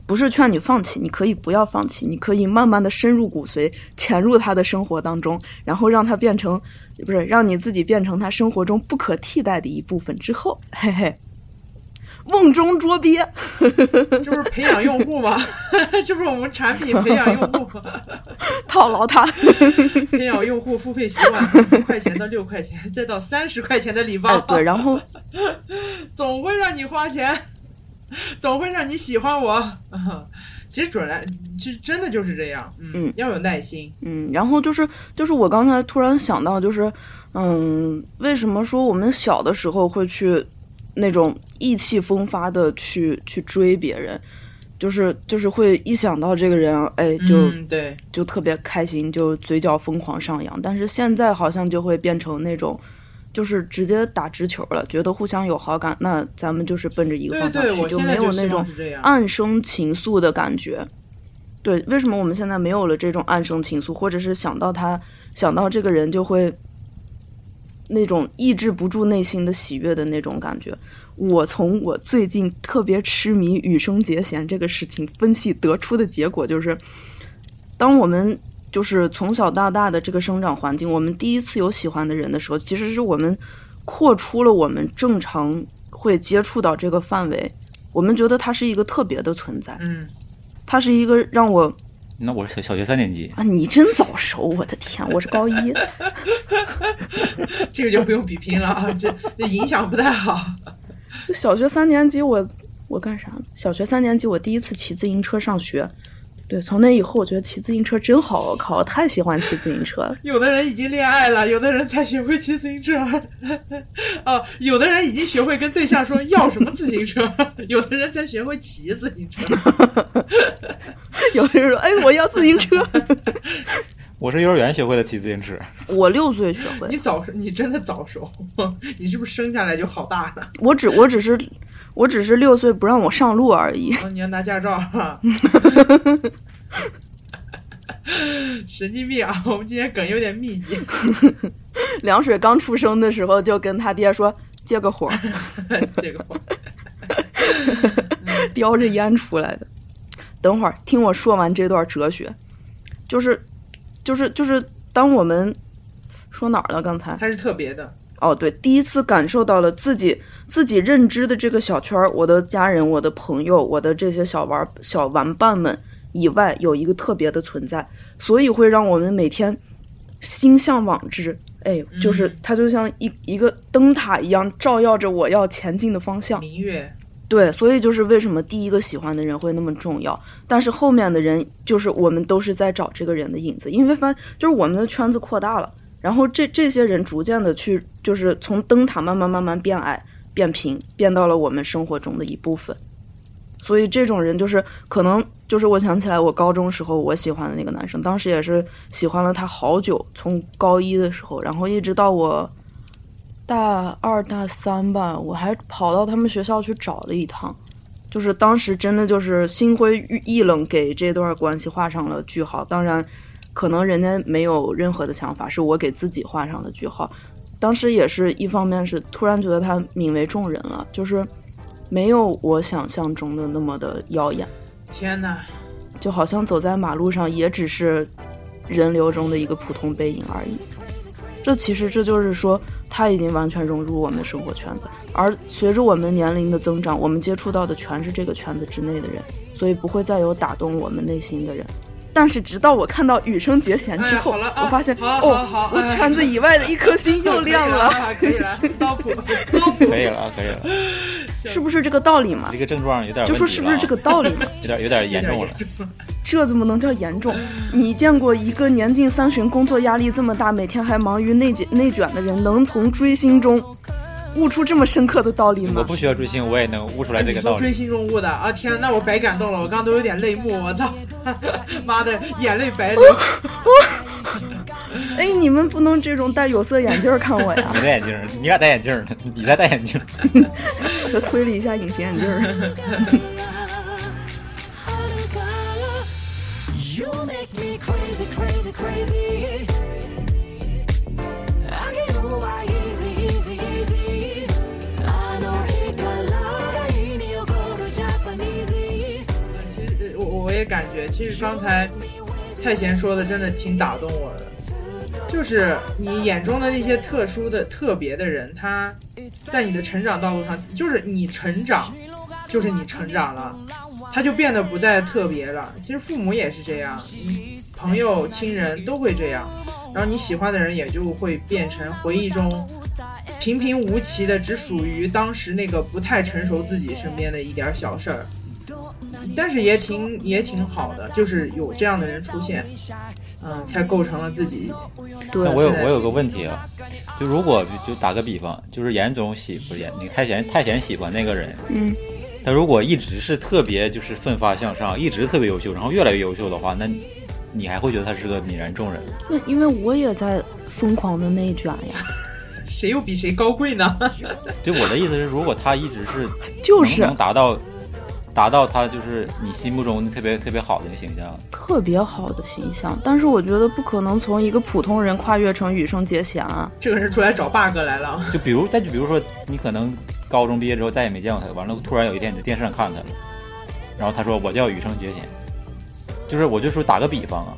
不是劝你放弃，你可以不要放弃，你可以慢慢的深入骨髓，潜入他的生活当中，然后让他变成，不是让你自己变成他生活中不可替代的一部分之后，嘿嘿，瓮中捉鳖，这不是培养用户吗？这不是我们产品培养用户，套牢他。培养用户付费习惯，从一块钱到六块钱，再到三十块钱的礼包，哎，对，然后总会让你花钱，总会让你喜欢我。其实准来，其实真的就是这样。嗯，嗯要有耐心。嗯，然后就是就是我刚才突然想到，就是嗯，为什么说我们小的时候会去那种意气风发的去去追别人，就是就是会一想到这个人，哎，就、嗯，对，就特别开心，就嘴角疯狂上扬。但是现在好像就会变成那种。就是直接打直球了，觉得互相有好感，那咱们就是奔着一个方向去，我就没有那种。暗生情愫的感觉。对，为什么我们现在没有了这种暗生情愫，或者是想到他，想到这个人就会那种抑制不住内心的喜悦的那种感觉？我从我最近特别痴迷羽生结弦这个事情分析得出的结果就是，当我们就是从小到大的这个生长环境，我们第一次有喜欢的人的时候，其实是我们扩出了我们正常会接触到这个范围，我们觉得他是一个特别的存在，嗯，他是一个让我那我是小小学三年级，啊，你真早熟，我的天，我是高一，这个就不用比拼了啊，这这影响不太好。小学三年级我我干啥呢？小学三年级我第一次骑自行车上学，对，从那以后我觉得骑自行车真好，我靠，我太喜欢骑自行车了。有的人已经恋爱了，有的人才学会骑自行车。哦，有的人已经学会跟对象说要什么自行车，有的人才学会骑自行车。有的人说，哎，我要自行车，我是幼儿园学会的骑自行车。我六岁学会你，早熟，你真的早熟，你是不是生下来就好大呢？我只我只是我只是六岁不让我上路而已。哦，你要拿驾照啊？神经病啊！我们今天梗有点密集，凉水刚出生的时候就跟他爹说借个火儿，这个话叼着烟出来的。等会儿听我说完这段哲学，就是就是就是当我们说哪儿了？刚才它是特别的。哦，对，第一次感受到了自己自己认知的这个小圈儿，我的家人、我的朋友、我的这些小玩小玩伴们以外，有一个特别的存在，所以会让我们每天心向往之。哎，就是嗯它就像一一个灯塔一样，照耀着我要前进的方向。明月，对，所以就是为什么第一个喜欢的人会那么重要，但是后面的人就是我们都是在找这个人的影子，因为发现就是我们的圈子扩大了，然后这这些人逐渐的去就是从灯塔慢慢慢慢变矮、变平，变到了我们生活中的一部分。所以这种人就是可能就是我想起来我高中时候我喜欢的那个男生，当时也是喜欢了他好久，从高一的时候，然后一直到我大二大三吧，我还跑到他们学校去找了一趟，就是当时真的就是心灰意冷，给这段关系画上了句号。当然，可能人家没有任何的想法，是我给自己画上的句号。当时也是一方面是突然觉得他泯为众人了，就是没有我想象中的那么的耀眼，天哪！就好像走在马路上也只是人流中的一个普通背影而已。这其实这就是说，他已经完全融入我们的生活圈子，而随着我们年龄的增长，我们接触到的全是这个圈子之内的人，所以不会再有打动我们内心的人。但是直到我看到羽生结弦之后，哎啊我发现哦好，我哎圈子以外的一颗心又亮了，可以了，可以了可以了，可以了，是不是这个道理嘛这？个症状有点就说是不是这个道理嘛？有点有点严重了。这怎么能叫严重？你见过一个年近三旬、工作压力这么大、每天还忙于内卷内卷的人，能从追星中悟出这么深刻的道理吗？我不需要追星，我也能悟出来这个道理。说追星中悟的啊！天，那我白感动了，我刚刚都有点泪目，我操！妈的，眼泪白流。哎，你们不能这种戴有色眼镜看我呀 你！戴眼镜，你俩戴眼镜呢？你才戴眼镜。我推了一下隐形眼镜感觉，其实刚才太贤说的真的挺打动我的，就是你眼中的那些特殊的、特别的人，他在你的成长道路上，就是你成长，就是你成长了，他就变得不再特别了。其实父母也是这样，朋友、亲人都会这样，然后你喜欢的人也就会变成回忆中平平无奇的，只属于当时那个不太成熟自己身边的一点小事儿。但是也挺也挺好的，就是有这样的人出现，嗯，才构成了自己。对那，我有我有个问题啊，就如果就打个比方，就是严总喜不是严，你太贤太贤喜欢那个人，嗯，他如果一直是特别就是奋发向上，一直特别优秀，然后越来越优秀的话，那你还会觉得他是个泯然众人？那因为我也在疯狂的内卷呀，谁又比谁高贵呢？就我的意思是，如果他一直是就是能能达到达到他就是你心目中特别特别好的一个形象，特别好的形象，但是我觉得不可能从一个普通人跨越成羽生结弦啊。这个人出来找 bug 来了。就比如，但就比如说，你可能高中毕业之后再也没见过他，完了突然有一天你在电视上看他了，然后他说我叫羽生结弦，就是我就说打个比方啊，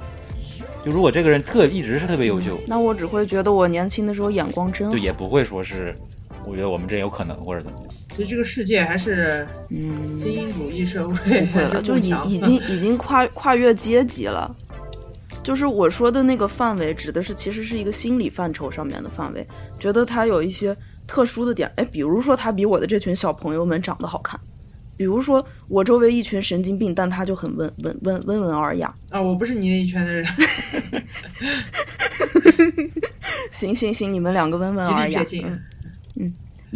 就如果这个人特一直是特别优秀，那我只会觉得我年轻的时候眼光真好就。也不会说是，我觉得我们真有可能或者怎么样。所以这个世界还是嗯，精英主义社会，不会 还是了，就已已经已经跨跨越阶级了。就是我说的那个范围，指的是其实是一个心理范畴上面的范围，觉得他有一些特殊的点，哎，比如说他比我的这群小朋友们长得好看，比如说我周围一群神经病，但他就很温温温温文尔雅。啊！我不是你那一圈的人，行行行，你们两个温文极力尔雅撇，清。嗯，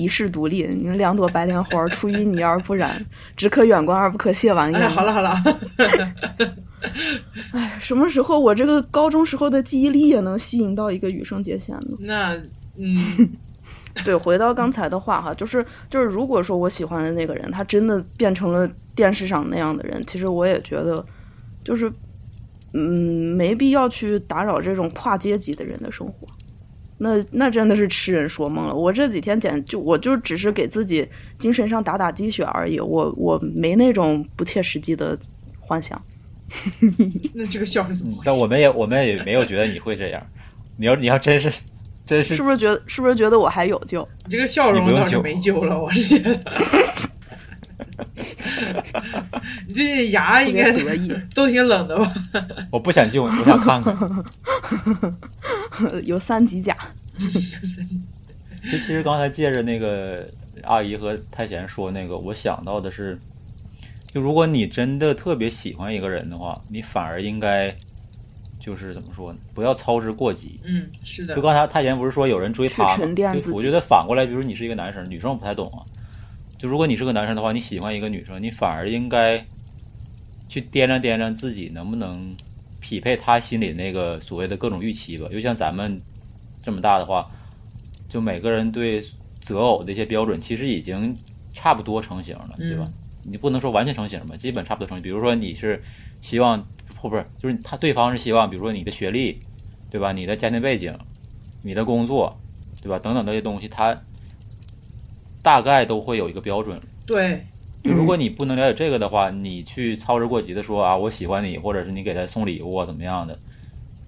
一世独立，你两朵白莲花，出淤泥而不染，只可远观而不可亵玩哎，焉。好了好了，哎，什么时候我这个高中时候的记忆力也能吸引到一个羽生结弦呢？那嗯，对，回到刚才的话哈，就是就是，如果说我喜欢的那个人，他真的变成了电视上那样的人，其实我也觉得，就是嗯，没必要去打扰这种跨阶级的人的生活。那那真的是痴人说梦了。我这几天简就我就只是给自己精神上打打鸡血而已，我我没那种不切实际的幻想。那这个笑是怎么回事？但我们也我们也没有觉得你会这样。你要你要真是真是是不是觉得是不是觉得我还有救？你这个笑容倒是没救了，我是觉得。你最近牙应该别得意，都挺冷的吧？我不想救，我想看看。有三级甲。就其实刚才借着那个阿姨和太贤说那个，我想到的是，就如果你真的特别喜欢一个人的话，你反而应该就是怎么说呢？不要操之过急。嗯，是的就，刚才太贤不是说有人追他吗？我觉得反过来，比如你是一个男生，女生我不太懂啊。就如果你是个男生的话，你喜欢一个女生，你反而应该去掂量掂量自己能不能匹配他心里那个所谓的各种预期吧。就像咱们这么大的话，就每个人对择偶的一些标准，其实已经差不多成型了，对吧？你不能说完全成型吧，基本差不多成型。比如说你是希望，或不是，就是他对方是希望，比如说你的学历，对吧？你的家庭背景，你的工作，对吧？等等这些东西，他大概都会有一个标准。对，就如果你不能了解这个的话，你去操之过急的说啊，我喜欢你，或者是你给他送礼物啊，怎么样的，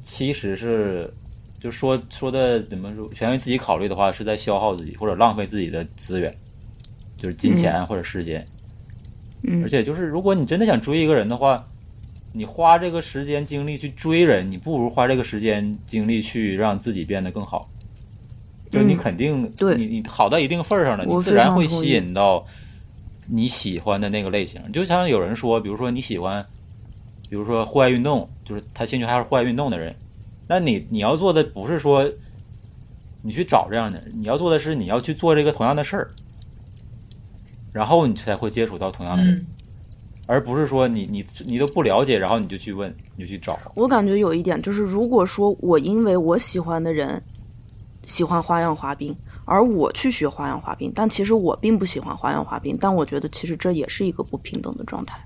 其实是就说说的怎么说，全为自己考虑的话，是在消耗自己或者浪费自己的资源，就是金钱或者时间。嗯。而且就是如果你真的想追一个人的话，你花这个时间精力去追人，你不如花这个时间精力去让自己变得更好。就是你嗯肯定，对。你你好到一定份儿上了，你自然会吸引到你喜欢的那个类型。就像有人说，比如说你喜欢，比如说户外运动，就是他兴趣爱好是户外运动的人，那你你要做的不是说你去找这样的人，你要做的是你要去做这个同样的事儿，然后你才会接触到同样的人。嗯，而不是说你你你都不了解，然后你就去问，你就去找。我感觉有一点就是，如果说我因为我喜欢的人喜欢花样滑冰，而我去学花样滑冰，但其实我并不喜欢花样滑冰，但我觉得其实这也是一个不平等的状态。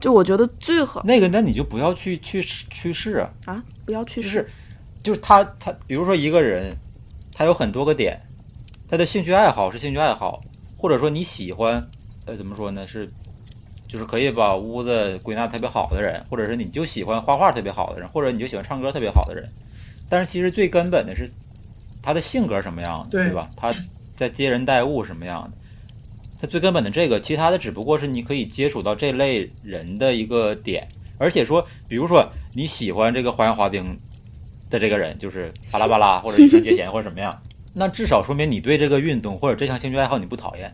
就我觉得最好那个，那你就不要去去去试啊，啊，不要去试就是就是他他，比如说一个人，他有很多个点，他的兴趣爱好是兴趣爱好，或者说你喜欢，呃，怎么说呢？是就是可以把屋子归纳特别好的人，或者是你就喜欢画画特别好的人，或者你就喜欢唱歌特别好的人。但是其实最根本的是他的性格什么样的，对对吧？他在接人待物什么样的？他最根本的这个，其他的只不过是你可以接触到这类人的一个点。而且说，比如说你喜欢这个花样滑冰的这个人，就是巴拉巴拉或者羽生结弦或者什么样，那至少说明你对这个运动或者这项兴趣爱好你不讨厌。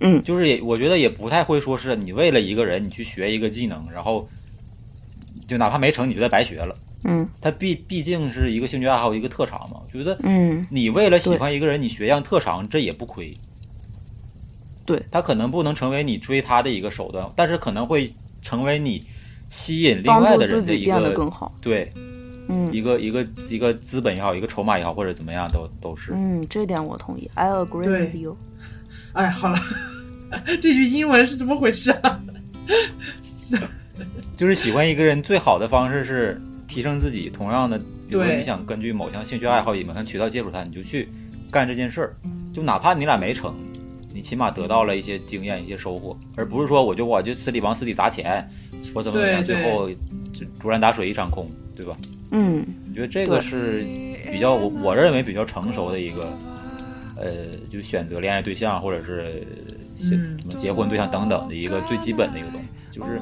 嗯，就是也我觉得也不太会说是你为了一个人你去学一个技能，然后就哪怕没成你觉得白学了。嗯它毕毕竟是一个兴趣爱好，一个特长嘛。我觉得嗯你为了喜欢一个人，你学样特长，这也不亏。对，他可能不能成为你追他的一个手段，但是可能会成为你吸引另外的人的一个得更好。对嗯一个一个一个资本也好，一个筹码也好，或者怎么样，都都是。嗯，这点我同意，I agree with you。哎，好了，这句英文是怎么回事啊？就是喜欢一个人最好的方式是提升自己。同样的，比如说你想根据某项兴趣爱好、某项渠道接触他，你就去干这件事儿。就哪怕你俩没成，你起码得到了一些经验、一些收获，而不是说我就我就死里往死里砸钱，我怎么怎么样，最后就竹篮打水一场空，对吧？嗯我觉得这个是比较我我认为比较成熟的一个，呃，就选择恋爱对象或者是什么结婚对象等等的一个最基本的一个东西，就是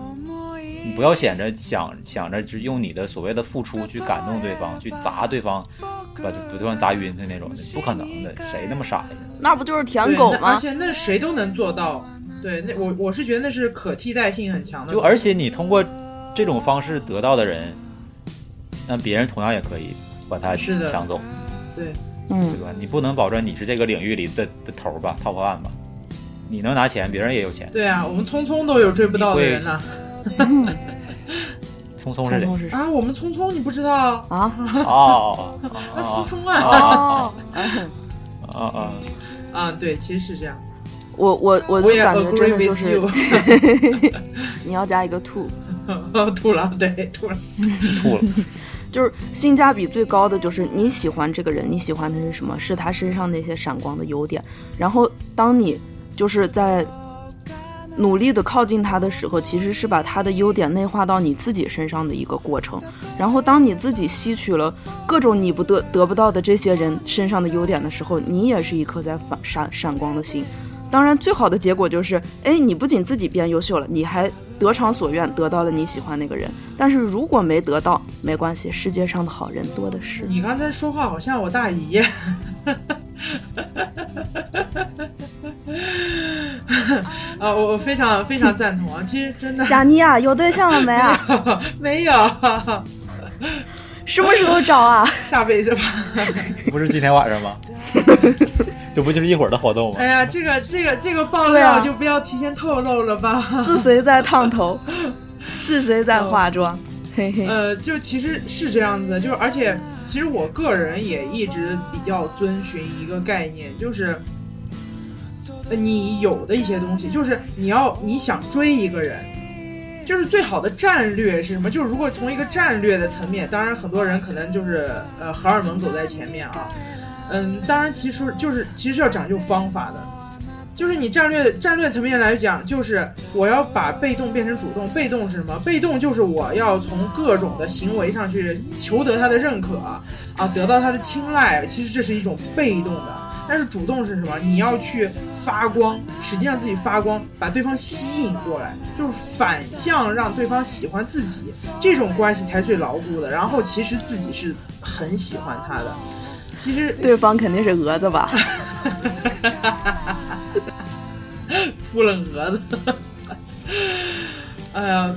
你不要想着想想着就用你的所谓的付出去感动对方，去砸对方，把把对方砸晕的那种，不可能的，谁那么傻呀？那不就是舔狗吗？那而且那谁都能做到。对，那我我是觉得那是可替代性很强的。就而且你通过这种方式得到的人，那别人同样也可以把他抢走。对，嗯对吧？你不能保证你是这个领域里的的头儿吧，top one 吧？你能拿钱，别人也有钱。对啊，我们聪聪都有追不到的人呢。聪聪是谁？聪聪是谁啊，我们聪聪你不知道？啊？哦，那思啊聪啊哦，啊啊！啊，对，其实是这样。我我我就我也感觉 agree 真的就是 你要加一个 to，吐了，对，吐了。吐了。就是性价比最高的就是你喜欢这个人，你喜欢的是什么？是他身上那些闪光的优点。然后当你就是在努力的靠近他的时候，其实是把他的优点内化到你自己身上的一个过程。然后，当你自己吸取了各种你不得得不到的这些人身上的优点的时候，你也是一颗在反闪闪光的心。当然，最好的结果就是，哎，你不仅自己变优秀了，你还得偿所愿，得到了你喜欢那个人。但是如果没得到，没关系，世界上的好人多的是。你刚才说话好像我大姨。啊，我我非常非常赞同啊！其实真的贾妮啊，有对象了没啊？没有，什么时候找啊？下辈子吧。不是今天晚上吗？这不就是一会儿的活动吗哎？呀，这个这个这个爆料就不要提前透露了吧？是谁在烫头？是谁在化妆？嘿嘿。呃，就其实是这样子的，就是而且其实我个人也一直比较遵循一个概念，就是，呃你有的一些东西，就是你要你想追一个人，就是最好的战略是什么？就是如果从一个战略的层面，当然很多人可能就是呃荷尔蒙走在前面啊，嗯，当然其实就是其实是要讲究方法的。就是你战略战略层面来讲，就是我要把被动变成主动。被动是什么？被动就是我要从各种的行为上去求得他的认可啊，得到他的青睐。其实这是一种被动的。但是主动是什么？你要去发光，实际上自己发光，把对方吸引过来，就是反向让对方喜欢自己，这种关系才最牢固的。然后其实自己是很喜欢他的。其实对方肯定是蛾子吧？扑了蛾子。哎呀，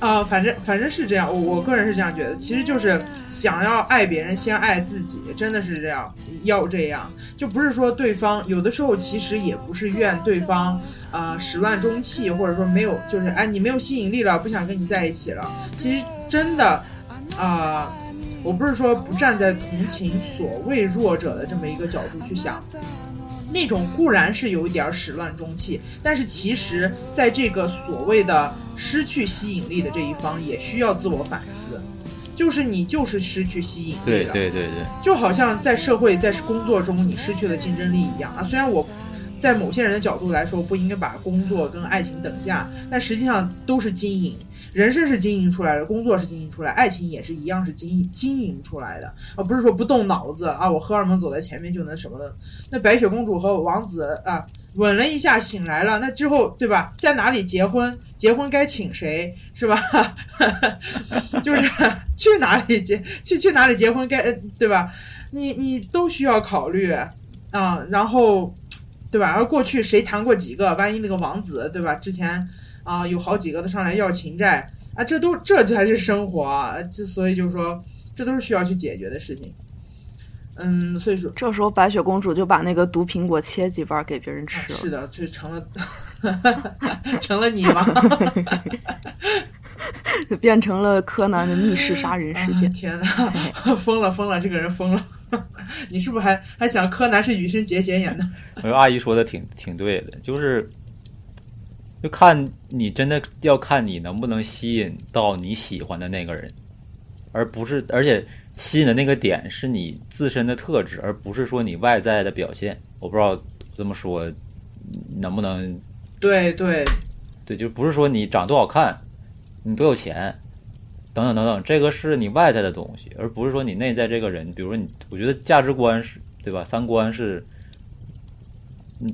啊，反正反正是这样，我我个人是这样觉得。其实就是想要爱别人，先爱自己，真的是这样，要这样，就不是说对方有的时候其实也不是怨对方啊、始乱终弃，或者说没有，就是哎你没有吸引力了，不想跟你在一起了。其实真的啊、我不是说不站在同情所谓弱者的这么一个角度去想，那种固然是有一点儿始乱终弃，但是其实在这个所谓的失去吸引力的这一方，也需要自我反思。就是你就是失去吸引力对了，对对对，就好像在社会在工作中你失去了竞争力一样啊。虽然我在某些人的角度来说不应该把工作跟爱情等价，但实际上都是经营。人生是经营出来的，工作是经营出来，爱情也是一样是经营经营出来的，而不是说不动脑子啊，我荷尔蒙走在前面就能什么的。那白雪公主和王子啊，吻了一下醒来了，那之后对吧，在哪里结婚？结婚该请谁是吧？就是去哪里结去去哪里结婚该对吧？你你都需要考虑啊，然后对吧？而过去谁谈过几个？万一那个王子对吧？之前啊有好几个都上来要情债啊，这都这才是生活啊！这所以就是说，这都是需要去解决的事情。嗯，所以说这时候白雪公主就把那个毒苹果切几瓣给别人吃了。是的，就成了 成了你吗？就变成了柯南的密室杀人事件啊。天哪，疯了疯了，这个人疯了！你是不是还还想柯南是羽生结弦演的？我觉得阿姨说的挺挺对的，就是就看你真的要看你能不能吸引到你喜欢的那个人，而不是而且吸引的那个点是你自身的特质，而不是说你外在的表现。我不知道这么说能不能对对，对，就不是说你长多好看，你多有钱，等等等等，这个是你外在的东西，而不是说你内在这个人。比如说你，我觉得价值观是对吧？三观是，嗯，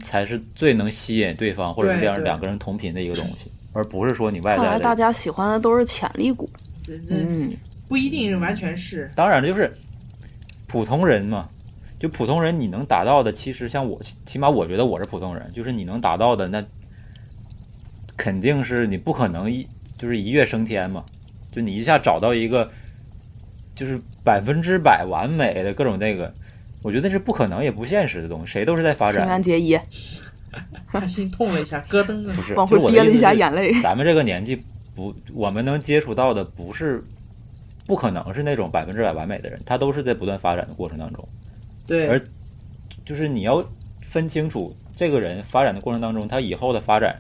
才是最能吸引对方或者两两个人同频的一个东西，而不是说你外在看来大。家喜欢的都是潜力股。嗯，不一定完全是。当然了，就是普通人嘛，就普通人你能达到的，其实像我，起码我觉得我是普通人，就是你能达到的，那肯定是你不可能一就是一跃升天嘛，就你一下找到一个就是百分之百完美的各种那个，我觉得是不可能也不现实的东西，谁都是在发新垣展，结衣 他心痛了一下，咯噔的不。是？往回憋了一下眼泪。咱们这个年纪不，我们能接触到的不是，不可能是那种百分之百完美的人，他都是在不断发展的过程当中。对而，就是你要分清楚这个人发展的过程当中，他以后的发展，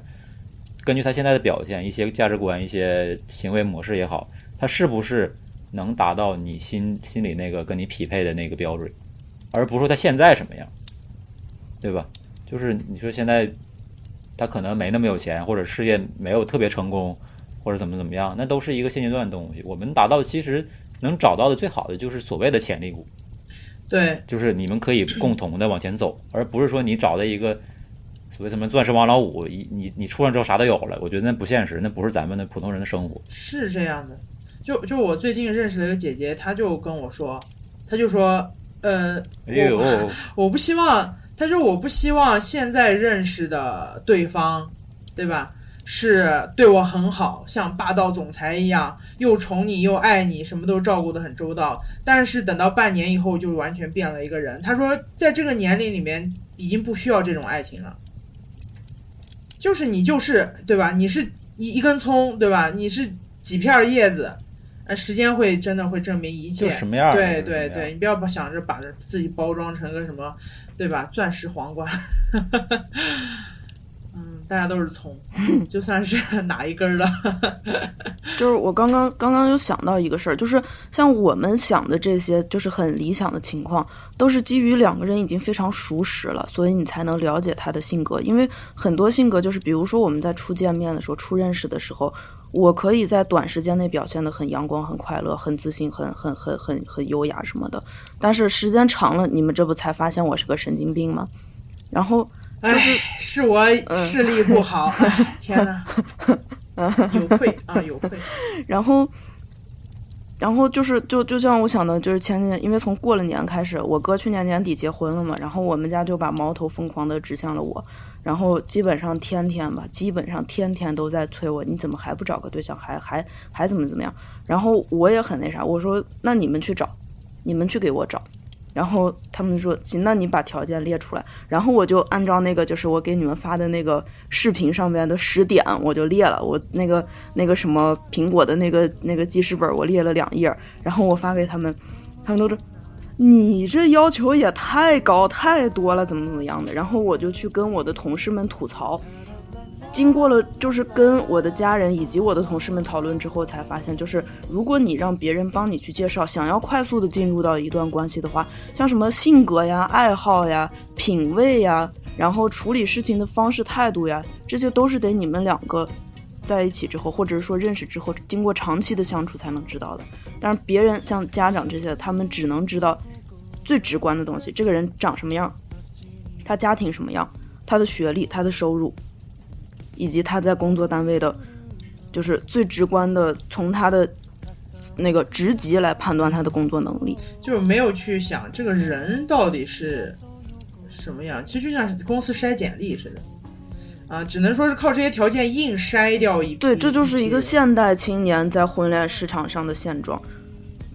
根据他现在的表现、一些价值观、一些行为模式也好，他是不是能达到你心心里那个跟你匹配的那个标准，而不是说他现在什么样，对吧？就是你说现在他可能没那么有钱，或者事业没有特别成功，或者怎么怎么样，那都是一个现阶段的东西。我们达到其实能找到的最好的就是所谓的潜力股，对，就是你们可以共同的往前走，而不是说你找的一个所谓什么钻石王老五，一你你出来之后啥都有了，我觉得那不现实，那不是咱们的普通人的生活。是这样的。就就我最近认识的一个姐姐，她就跟我说，她就说，呃，哎呦，我不希望，他说我不希望现在认识的对方，对吧？是对我很好，像霸道总裁一样，又宠你又爱你，什么都照顾得很周到。但是等到半年以后，就完全变了一个人。他说，在这个年龄里面，已经不需要这种爱情了。就是你就是对吧？你是一一根葱对吧？你是几片叶子，呃，时间会真的会证明一切。就什么样儿对对对，你不要把想着把自己包装成个什么，对吧？钻石皇冠。嗯，大家都是葱，就算是 哪一根儿的。就是我刚刚刚刚有想到一个事儿，就是像我们想的这些，就是很理想的情况，都是基于两个人已经非常熟识了，所以你才能了解他的性格。因为很多性格就是，比如说我们在初见面的时候、初认识的时候，我可以在短时间内表现的很阳光、很快乐、很自信、很很很很很优雅什么的，但是时间长了，你们这不才发现我是个神经病吗？然后哎，是是我视力不好，哎天哪，有愧啊，有愧。然后，然后就是就就像我想的，就是前年，因为从过了年开始，我哥去年年底结婚了嘛，然后我们家就把矛头疯狂的指向了我，然后基本上天天吧，基本上天天都在催我，你怎么还不找个对象，还还还怎么怎么样？然后我也很那啥，我说那你们去找，你们去给我找。然后他们说行，那你把条件列出来。然后我就按照那个就是我给你们发的那个视频上面的十点，我就列了。我那个那个什么苹果的那个那个记事本，我列了两页。然后我发给他们，他们都说你这要求也太高太多了，怎么怎么样的。然后我就去跟我的同事们吐槽。经过了就是跟我的家人以及我的同事们讨论之后，才发现，就是如果你让别人帮你去介绍，想要快速的进入到一段关系的话，像什么性格呀、爱好呀、品味呀，然后处理事情的方式、态度呀，这些都是得你们两个在一起之后，或者是说认识之后，经过长期的相处才能知道的。但是别人像家长这些，他们只能知道最直观的东西：这个人长什么样，他家庭什么样，他的学历、他的收入。以及他在工作单位的，就是最直观的，从他的那个职级来判断他的工作能力。就是没有去想这个人到底是什么样，其实就像公司筛简历似的，啊，只能说是靠这些条件硬筛掉一。对，这就是一个现。代青年在婚恋市场上的现状。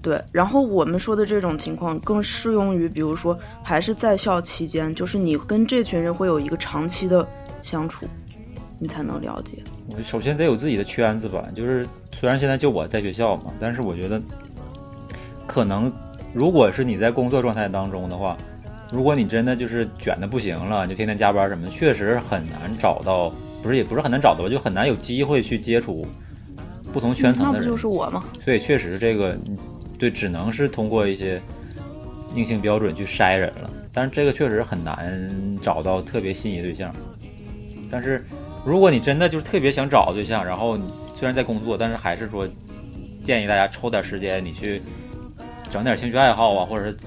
对，然后我们说的这种情况更适用于，比如说还是在校期间，就是你跟这群人会有一个长期的相处，你才能了解。我首先得有自己的圈子吧，就是虽然现在就我在学校嘛，但是我觉得可能如果是你在工作状态当中的话，如果你真的就是卷的不行了，就天天加班什么的，确实很难找到，不是也不是很难找到，就很难有机会去接触不同圈层的人。那不就是我吗？所以确实这个对，只能是通过一些硬性标准去筛人了。但是这个确实很难找到特别心仪对象。但是如果你真的就是特别想找对象，然后你虽然在工作，但是还是说建议大家抽点时间，你去整点兴趣爱好啊，或者是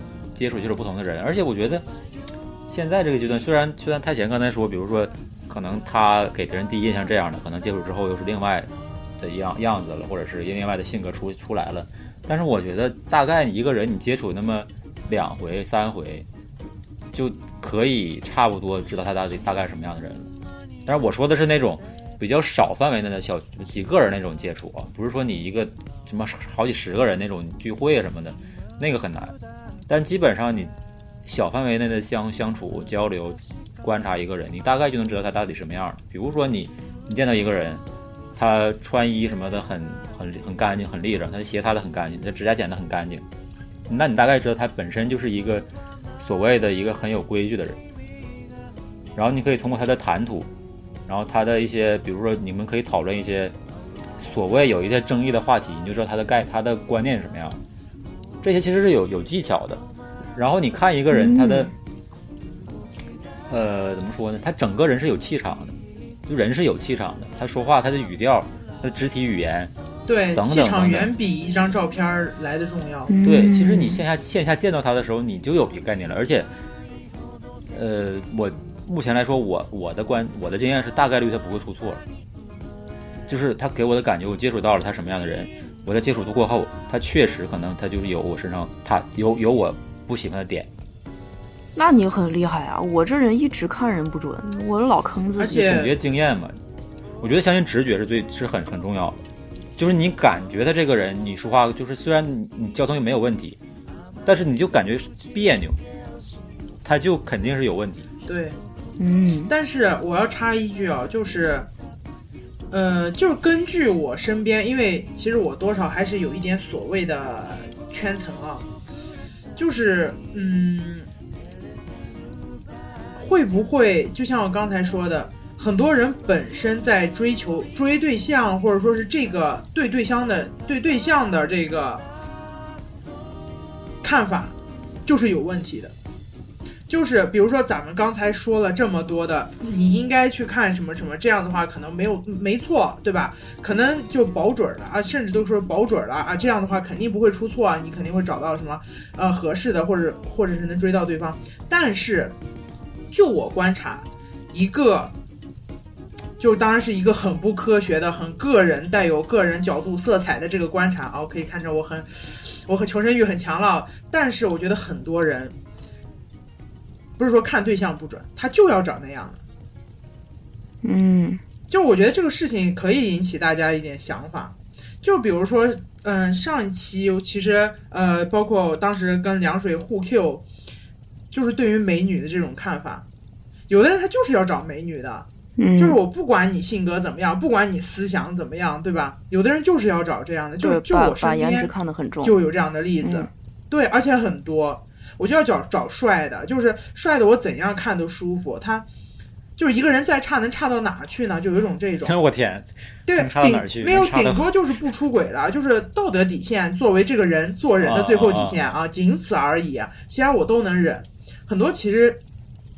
接触接触不同的人。而且我觉得现在这个阶段，虽然虽然太贤刚才说，比如说可能他给别人第一印象这样的，可能接触之后又是另外的样样子了，或者是另外的性格出出来了。但是我觉得大概一个人你接触那么两回三回，就可以差不多知道他大概大概什么样的人。但是我说的是那种比较少范围内的小几个人那种接触啊，不是说你一个什么好几十个人那种聚会什么的，那个很难。但基本上你小范围内的相相处交流，观察一个人，你大概就能知道他到底什么样。比如说你你见到一个人，他穿衣什么的很很很干净很利落，他的鞋擦的很干净，他指甲剪得很干净，那你大概知道他本身就是一个所谓的一个很有规矩的人。然后你可以通过他的谈吐，然后他的一些，比如说你们可以讨论一些所谓有一些争议的话题，你就知道他的概他的观念是什么样。这些其实是有有技巧的。然后你看一个人他的，呃，怎么说呢？他整个人是有气场的。就人是有气场的，他说话他的语调、他的肢体语言，对，等等气场远比一张照片来的重要。对，嗯其实你线下线下见到他的时候，你就有一个概念了。而且，呃，我目前来说，我我的观我的经验是，大概率他不会出错。就是他给我的感觉，我接触到了他什么样的人，我在接触度过后，他确实可能他就是有我身上他有有我不喜欢的点。那你很厉害啊！我这人一直看人不准，我老坑自己。而且总结经验嘛，我觉得相信直觉是最是很很重要的。就是你感觉他这个人，你说话就是虽然你你交通也没有问题，但是你就感觉别扭，他就肯定是有问题。对，嗯但是我要插一句啊，就是，呃，就是根据我身边，因为其实我多少还是有一点所谓的圈层啊，就是嗯，会不会就像我刚才说的，很多人本身在追求追对象，或者说是这个对对象的对对象的这个看法，就是有问题的。就是比如说咱们刚才说了这么多的，你应该去看什么什么，这样的话可能没有没错，对吧？可能就保准了啊，甚至都说保准了啊，这样的话肯定不会出错啊，你肯定会找到什么呃合适的，或者或者是能追到对方。但是就我观察，一个就当然是一个很不科学的、很个人、带有个人角度色彩的这个观察啊，可以看着我很我很求生欲很强了，但是我觉得很多人。不是说看对象不准，他就要找那样的。嗯就我觉得这个事情可以引起大家一点想法。就比如说，嗯，上一期其实呃，包括我当时跟凉水互 Q，就是对于美女的这种看法，有的人他就是要找美女的，嗯，就是我不管你性格怎么样，不管你思想怎么样，对吧？有的人就是要找这样的，就就我身边。就有这样的例子，嗯对，而且很多，我就要找找帅的，就是帅的，我怎样看都舒服。他就是一个人再差能差到哪去呢？就有一种这种，我天，对，差到哪去顶没有顶多就是不出轨了，就是道德底线作为这个人做人的最后底线啊，仅此而已。其他我都能忍。很多其实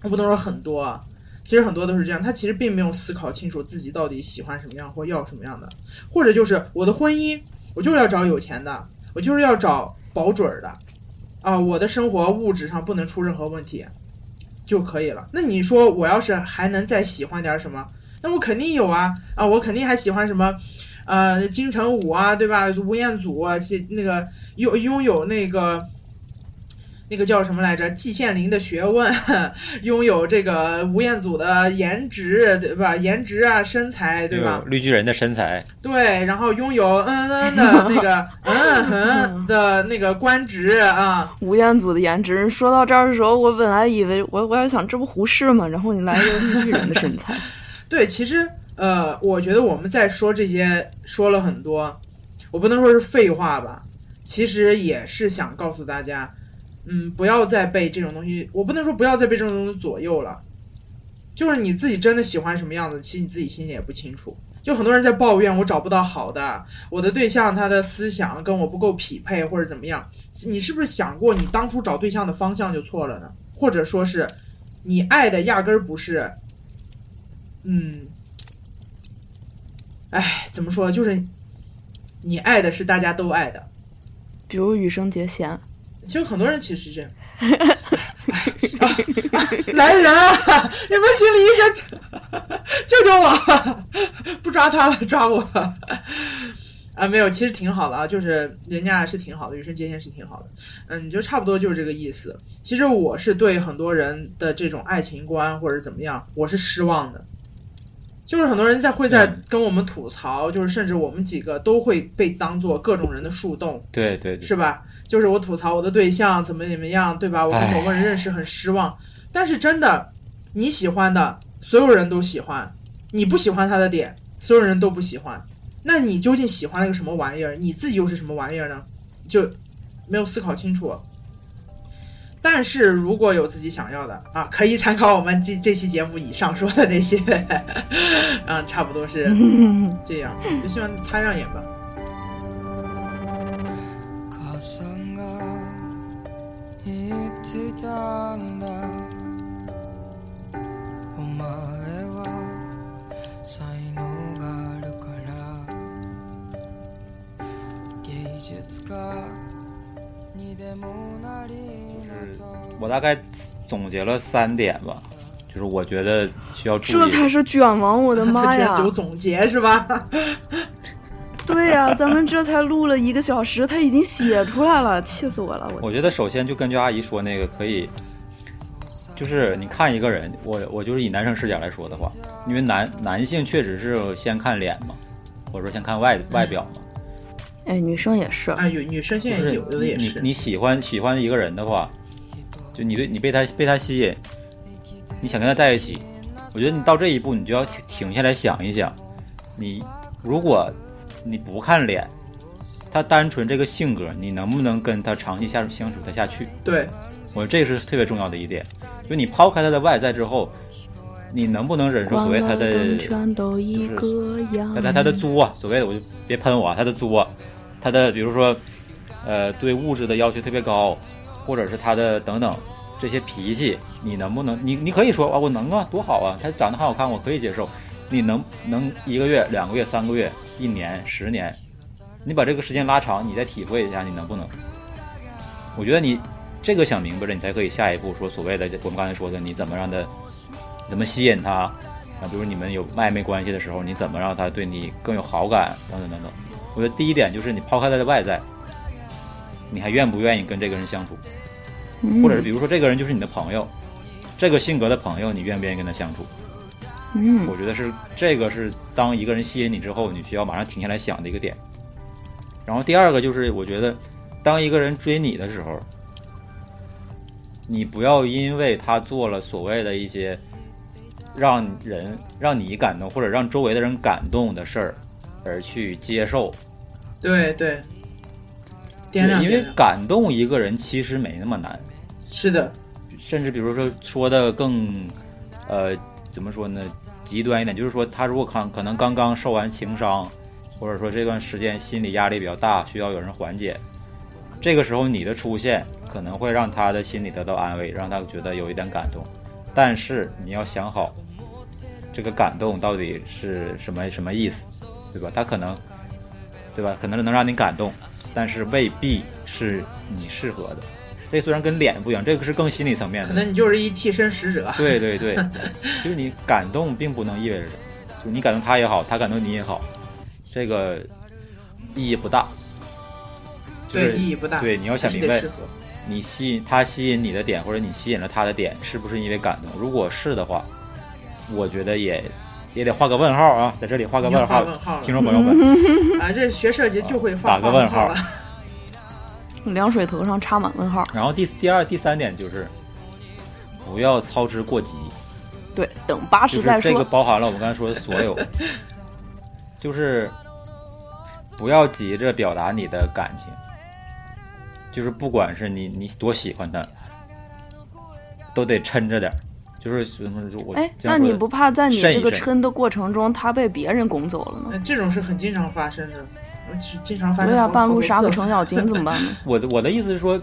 我不能说很多啊，其实很多都是这样，他其实并没有思考清楚自己到底喜欢什么样或要什么样的，或者就是我的婚姻，我就是要找有钱的，我就是要找保准儿的，啊，我的生活物质上不能出任何问题就可以了。那你说我要是还能再喜欢点什么？那我肯定有啊啊，我肯定还喜欢什么，呃，金城武啊，对吧？吴彦祖啊，是那个拥拥有那个。那个叫什么来着？季羡林的学问，拥有这个吴彦祖的颜值，对吧？颜值啊，身材，对吧？绿巨人的身材，对，然后拥有嗯嗯的那个 嗯哼的那个官职啊，吴彦祖的颜值，说到这儿的时候，我本来以为我我还想这不胡适吗？然后你来一个绿巨人的身材，对，其实呃，我觉得我们在说这些说了很多，我不能说是废话吧，其实也是想告诉大家，嗯，不要再被这种东西，我不能说不要再被这种东西左右了，就是你自己真的喜欢什么样子，其实你自己心里也不清楚。就很多人在抱怨我找不到好的，我的对象他的思想跟我不够匹配或者怎么样，你是不是想过你当初找对象的方向就错了呢？或者说是你爱的压根儿不是，嗯，哎，怎么说？就是你爱的是大家都爱的。比如羽生结弦，其实很多人其实是这样。来人啊！有没有心理医生救救我？不抓他了，抓我！啊，没有，其实挺好的啊，就是人家是挺好的，羽生结弦是挺好的。嗯，就差不多就是这个意思。其实我是对很多人的这种爱情观或者怎么样，我是失望的。就是很多人在会在嗯跟我们吐槽，就是甚至我们几个都会被当做各种人的树洞，对对对，是吧？就是我吐槽我的对象怎么怎么样，对吧？我跟某个人认识很失望，但是真的，你喜欢的所有人都喜欢，你不喜欢他的点，所有人都不喜欢。那你究竟喜欢了个什么玩意儿？你自己又是什么玩意儿呢？就没有思考清楚。但是如果有自己想要的啊，可以参考我们这这期节目以上说的那些，嗯，差不多是 这样，就希望擦亮眼吧。「」ってたんだお前は 我大概总结了三点吧，就是我觉得需要注意的。这才是卷王，我的妈呀！有总结是吧？对呀、咱们这才录了一个小时，他已经写出来了，气死我了！我我觉得首先就根据阿姨说那个，可以，就是你看一个人，我我就是以男生视角来说的话，因为男男性确实是先看脸嘛，或者说先看外外表嘛，哎，女生也是，哎，有女生现就是在有的也是，你你喜欢喜欢一个人的话， 就你对你被他被他吸引，你想跟他在一起，我觉得你到这一步，你就要停停下来想一想，你如果你不看脸，他单纯这个性格，你能不能跟他长期下相处得下去？对我觉得这是特别重要的一点，就你抛开他的外在之后，你能不能忍受所谓他的关了灯全都一个。他他他的作啊，所谓的我就别喷我啊，他的作啊，他的比如说，呃，对物质的要求特别高，或者是他的等等这些脾气，你能不能？你你可以说啊，我能啊，多好啊，他长得很好看，我可以接受。你能能一个月、两个月、三个月、一年、十年，你把这个时间拉长，你再体会一下，你能不能？我觉得你这个想明白了，你才可以下一步说所谓的我们刚才说的，你怎么让他怎么吸引他啊？比如你们有暧昧关系的时候，你怎么让他对你更有好感等等等等。我觉得第一点就是你抛开他的外在，你还愿不愿意跟这个人相处？嗯或者是比如说这个人就是你的朋友，这个性格的朋友，你愿不愿意跟他相处？嗯，我觉得是这个是当一个人吸引你之后，你需要马上停下来想的一个点。然后第二个就是，我觉得当一个人追你的时候，你不要因为他做了所谓的一些让人让你感动或者让周围的人感动的事儿，而去接受。对对，点亮因为，感动一个人其实没那么难，是的，甚至比如说说的更，呃，怎么说呢？极端一点，就是说他如果看可能刚刚受完情伤，或者说这段时间心理压力比较大，需要有人缓解，这个时候你的出现可能会让他的心里得到安慰，让他觉得有一点感动。但是你要想好，这个感动到底是什么什么意思，对吧？他可能，对吧？可能能让你感动，但是未必是你适合的。这虽然跟脸不一样，这个是更心理层面的。可能你就是一替身使者。对对对，就是你感动并不能意味着什么，就是你感动他也好，他感动你也好，这个意义不大。就是对，意义不大。对，你要想明白你吸引他吸引你的点，或者你吸引了他的点，是不是因为感动？如果是的话，我觉得也也得画个问号啊，在这里画个问号问号，听众朋友们。啊，这学设计就会画打个问号了。凉水头上插满问号。然后第第二、第三点就是不要操之过急，对，等八就是十再说。这个包含了我们刚才说的所有，就是不要急着表达你的感情，就是不管是你你多喜欢他，都得抻着点儿，就是什么我哎，那你不怕在你这个抻的过程中，他被别人拱走了呢？呃这种是很经常发生的，经常发生对呀、好。半路杀个程咬金怎么办呢？我的我的意思是说，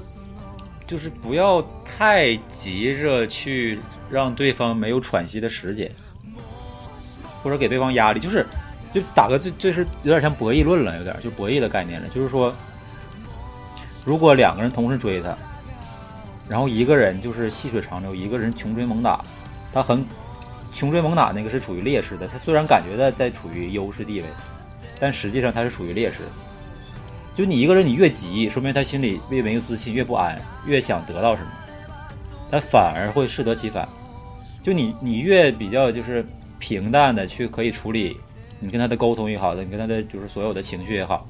就是不要太急着去让对方没有喘息的时间，或者给对方压力，就是就打个这这是有点像博弈论了，有点就博弈的概念了，就是说，如果两个人同时追他，然后一个人就是细水长流，一个人穷追猛打，他很穷追猛打那个是处于劣势的，他虽然感觉在在处于优势地位，但实际上他是处于劣势。就你一个人，你越急，说明他心里越没有自信，越不安，越想得到什么，他反而会适得其反。就你，你越比较就是平淡的去可以处理你跟他的沟通也好，你跟他的就是所有的情绪也好，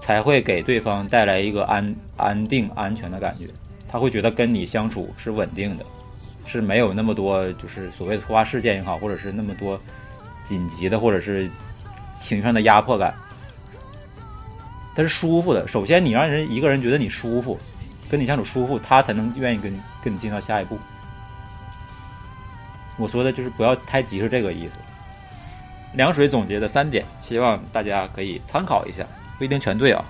才会给对方带来一个安安定、安全的感觉。他会觉得跟你相处是稳定的，是没有那么多就是所谓的突发事件也好，或者是那么多紧急的或者是情绪上的压迫感。他是舒服的。首先，你让人一个人觉得你舒服，跟你相处舒服，他才能愿意跟跟你进到下一步。我说的就是不要太急，是这个意思。凉水总结的三点，希望大家可以参考一下，不一定全对啊。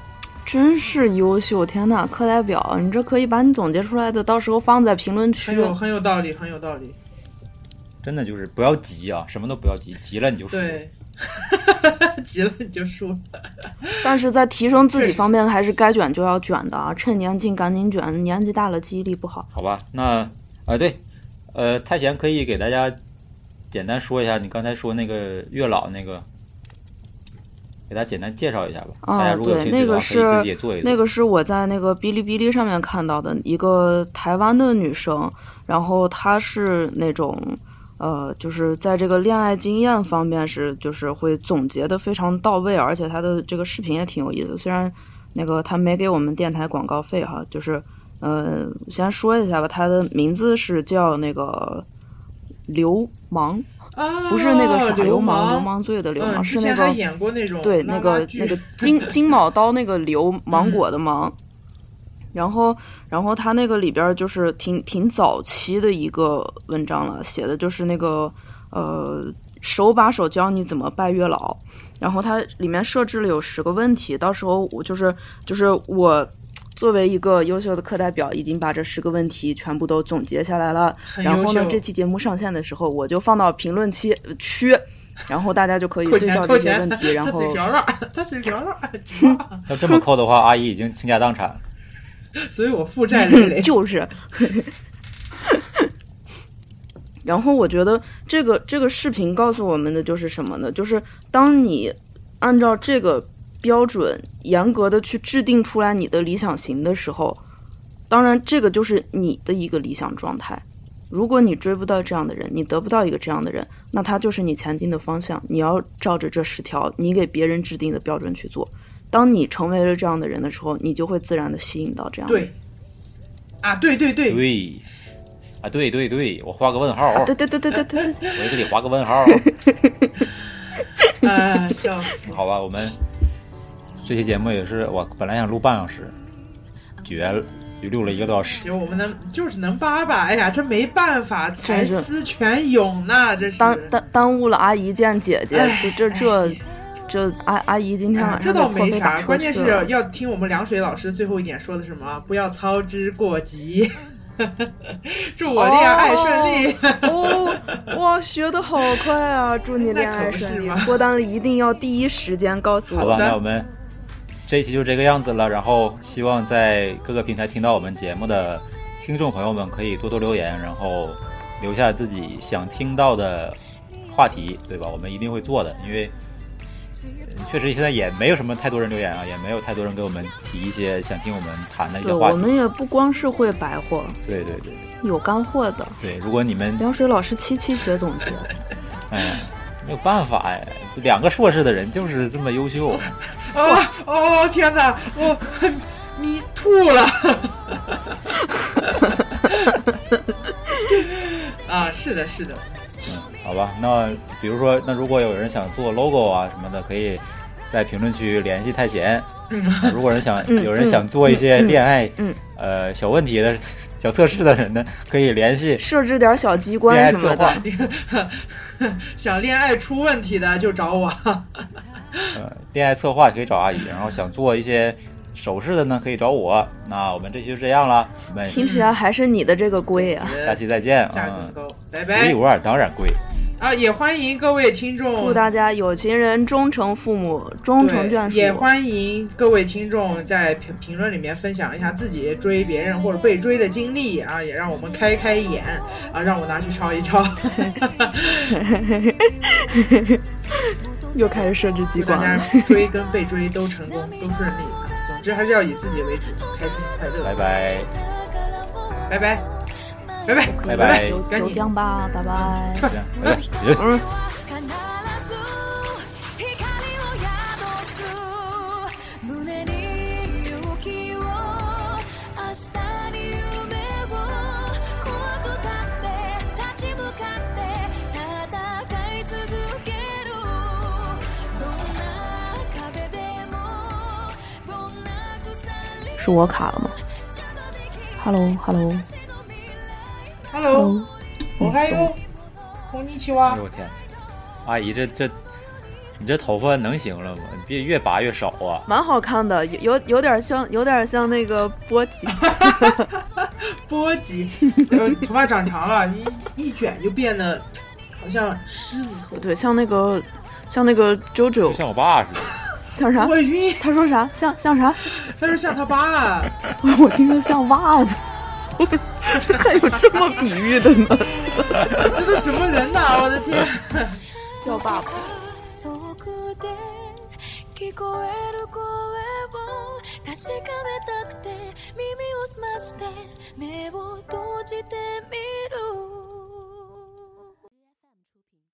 真是优秀！天呐，课代表，你这可以把你总结出来的，到时候放在评论很区。有很有道理，很有道理。真的就是不要急啊，什么都不要急，急了你就输。对，急了你就输了。但是在提升自己方面，还是该卷就要卷的啊！趁年轻赶紧卷，年纪大了记忆力不好。好吧，那啊对，呃，太贤可以给大家简单说一下你刚才说那个月老那个，给大家简单介绍一下吧。啊大家如果有对兴趣的话，可以那个是自己也做一做。那个是我在那个哔哩哔哩上面看到的一个台湾的女生，然后她是那种。呃，就是在这个恋爱经验方面是，就是会总结的非常到位，而且她的这个视频也挺有意思。虽然那个她没给我们电台广告费哈，就是呃，先说一下吧，她的名字是叫那个流氓，啊，不是那个耍流氓，流氓。氓罪的流嗯，氓，之是那个演过那种对，那个那个金 金毛刀那个流芒果的芒，然后然后他那个里边就是挺挺早期的一个文章了，写的就是那个呃手把手教你怎么拜月老，然后它里面设置了有十个问题，到时候我就是就是我。作为一个优秀的课代表，已经把这十个问题全部都总结下来了。然后呢，这期节目上线的时候，我就放到评论区区，然后大家就可以对照这些钱扣钱问题，然他后嘴瓢了，他嘴瓢 了，要这么扣的话，阿姨已经倾家荡产了。所以我负债累累。就是。然后我觉得这个这个视频告诉我们的就是什么呢？就是当你按照这个标准严格的去制定出来你的理想型的时候，当然这个就是你的一个理想状态。如果你追不到这样的人，你得不到一个这样的人，那他就是你前进的方向。你要照着这十条你给别人制定的标准去做。当你成为了这样的人的时候，你就会自然的吸引到这样的人。对，啊，对对对，对，啊对对对，我画个问号，对对对对对对对，我在这里画个问号。啊，笑死！好吧，我们这期节目也是我本来想录半小时，绝了，就录了一个多小时。就我们能就是能叭叭，哎呀，这没办法，才思泉涌呢，这是。耽耽耽误了阿姨见姐姐，这这这这阿阿姨今天晚啊这倒上就会没啥，关键是要听我们凉水老师最后一点说的什么，不要操之过急。祝我恋爱顺利。哦，哇，学的好快啊！祝你恋爱顺利嘛，脱单了一定要第一时间告诉我好吧，那我们这一期就这个样子了。然后希望在各个平台听到我们节目的听众朋友们可以多多留言，然后留下自己想听到的话题，对吧？我们一定会做的，因为。呃确实，现在也没有什么太多人留言啊，也没有太多人给我们提一些想听我们谈的一，些话题。我们也不光是会白话，对对对有干货的。对，如果你们凉水老师七七写总结，哎没有办法呀，两个硕士的人就是这么优秀。哦哦天哪，我迷吐了。啊，是的，是的，嗯好吧，那比如说，那如果有人想做 logo 啊什么的，可以在评论区联系太贤。嗯如果人想嗯有人想做一些恋爱嗯呃小问题的小测试的人呢，可以联系设置点小机关什么的。，想恋爱出问题的就找我。呃，恋爱策划可以找阿姨，然后想做一些首饰的呢，可以找我。那我们这期就这样了，我们听起来还是你的这个贵啊！下期再见价啊更！高，拜独拜一无二，当然贵。啊！也欢迎各位听众，祝大家有情人终成父母，终成眷属。也欢迎各位听众在评评论里面分享一下自己追别人或者被追的经历啊，也让我们开开眼啊，让我拿去抄一抄。又开始设置机关大。家追跟被追都成功，都顺利啊！总之还是要以自己为主，开心快乐。拜拜，拜拜，拜拜，拜拜就紧这样吧，拜拜。拜拜。嗯。是我卡了吗？Hello，Hello，Hello，我还有红泥青蛙哎呦，我天，阿姨这这，你这头发能行了吗？你别越拔越少啊！蛮好看的，有有有点像，有点像那个波吉。波吉，呃头发长长了，一一卷就变得好像狮子头。对，像那个像那个 JoJo，就像我爸似的。像啥？我晕，他说啥？像像啥？他说像他爸，我听着像袜子。还有这么比喻的呢？这都什么人呐！我的天，叫爸爸。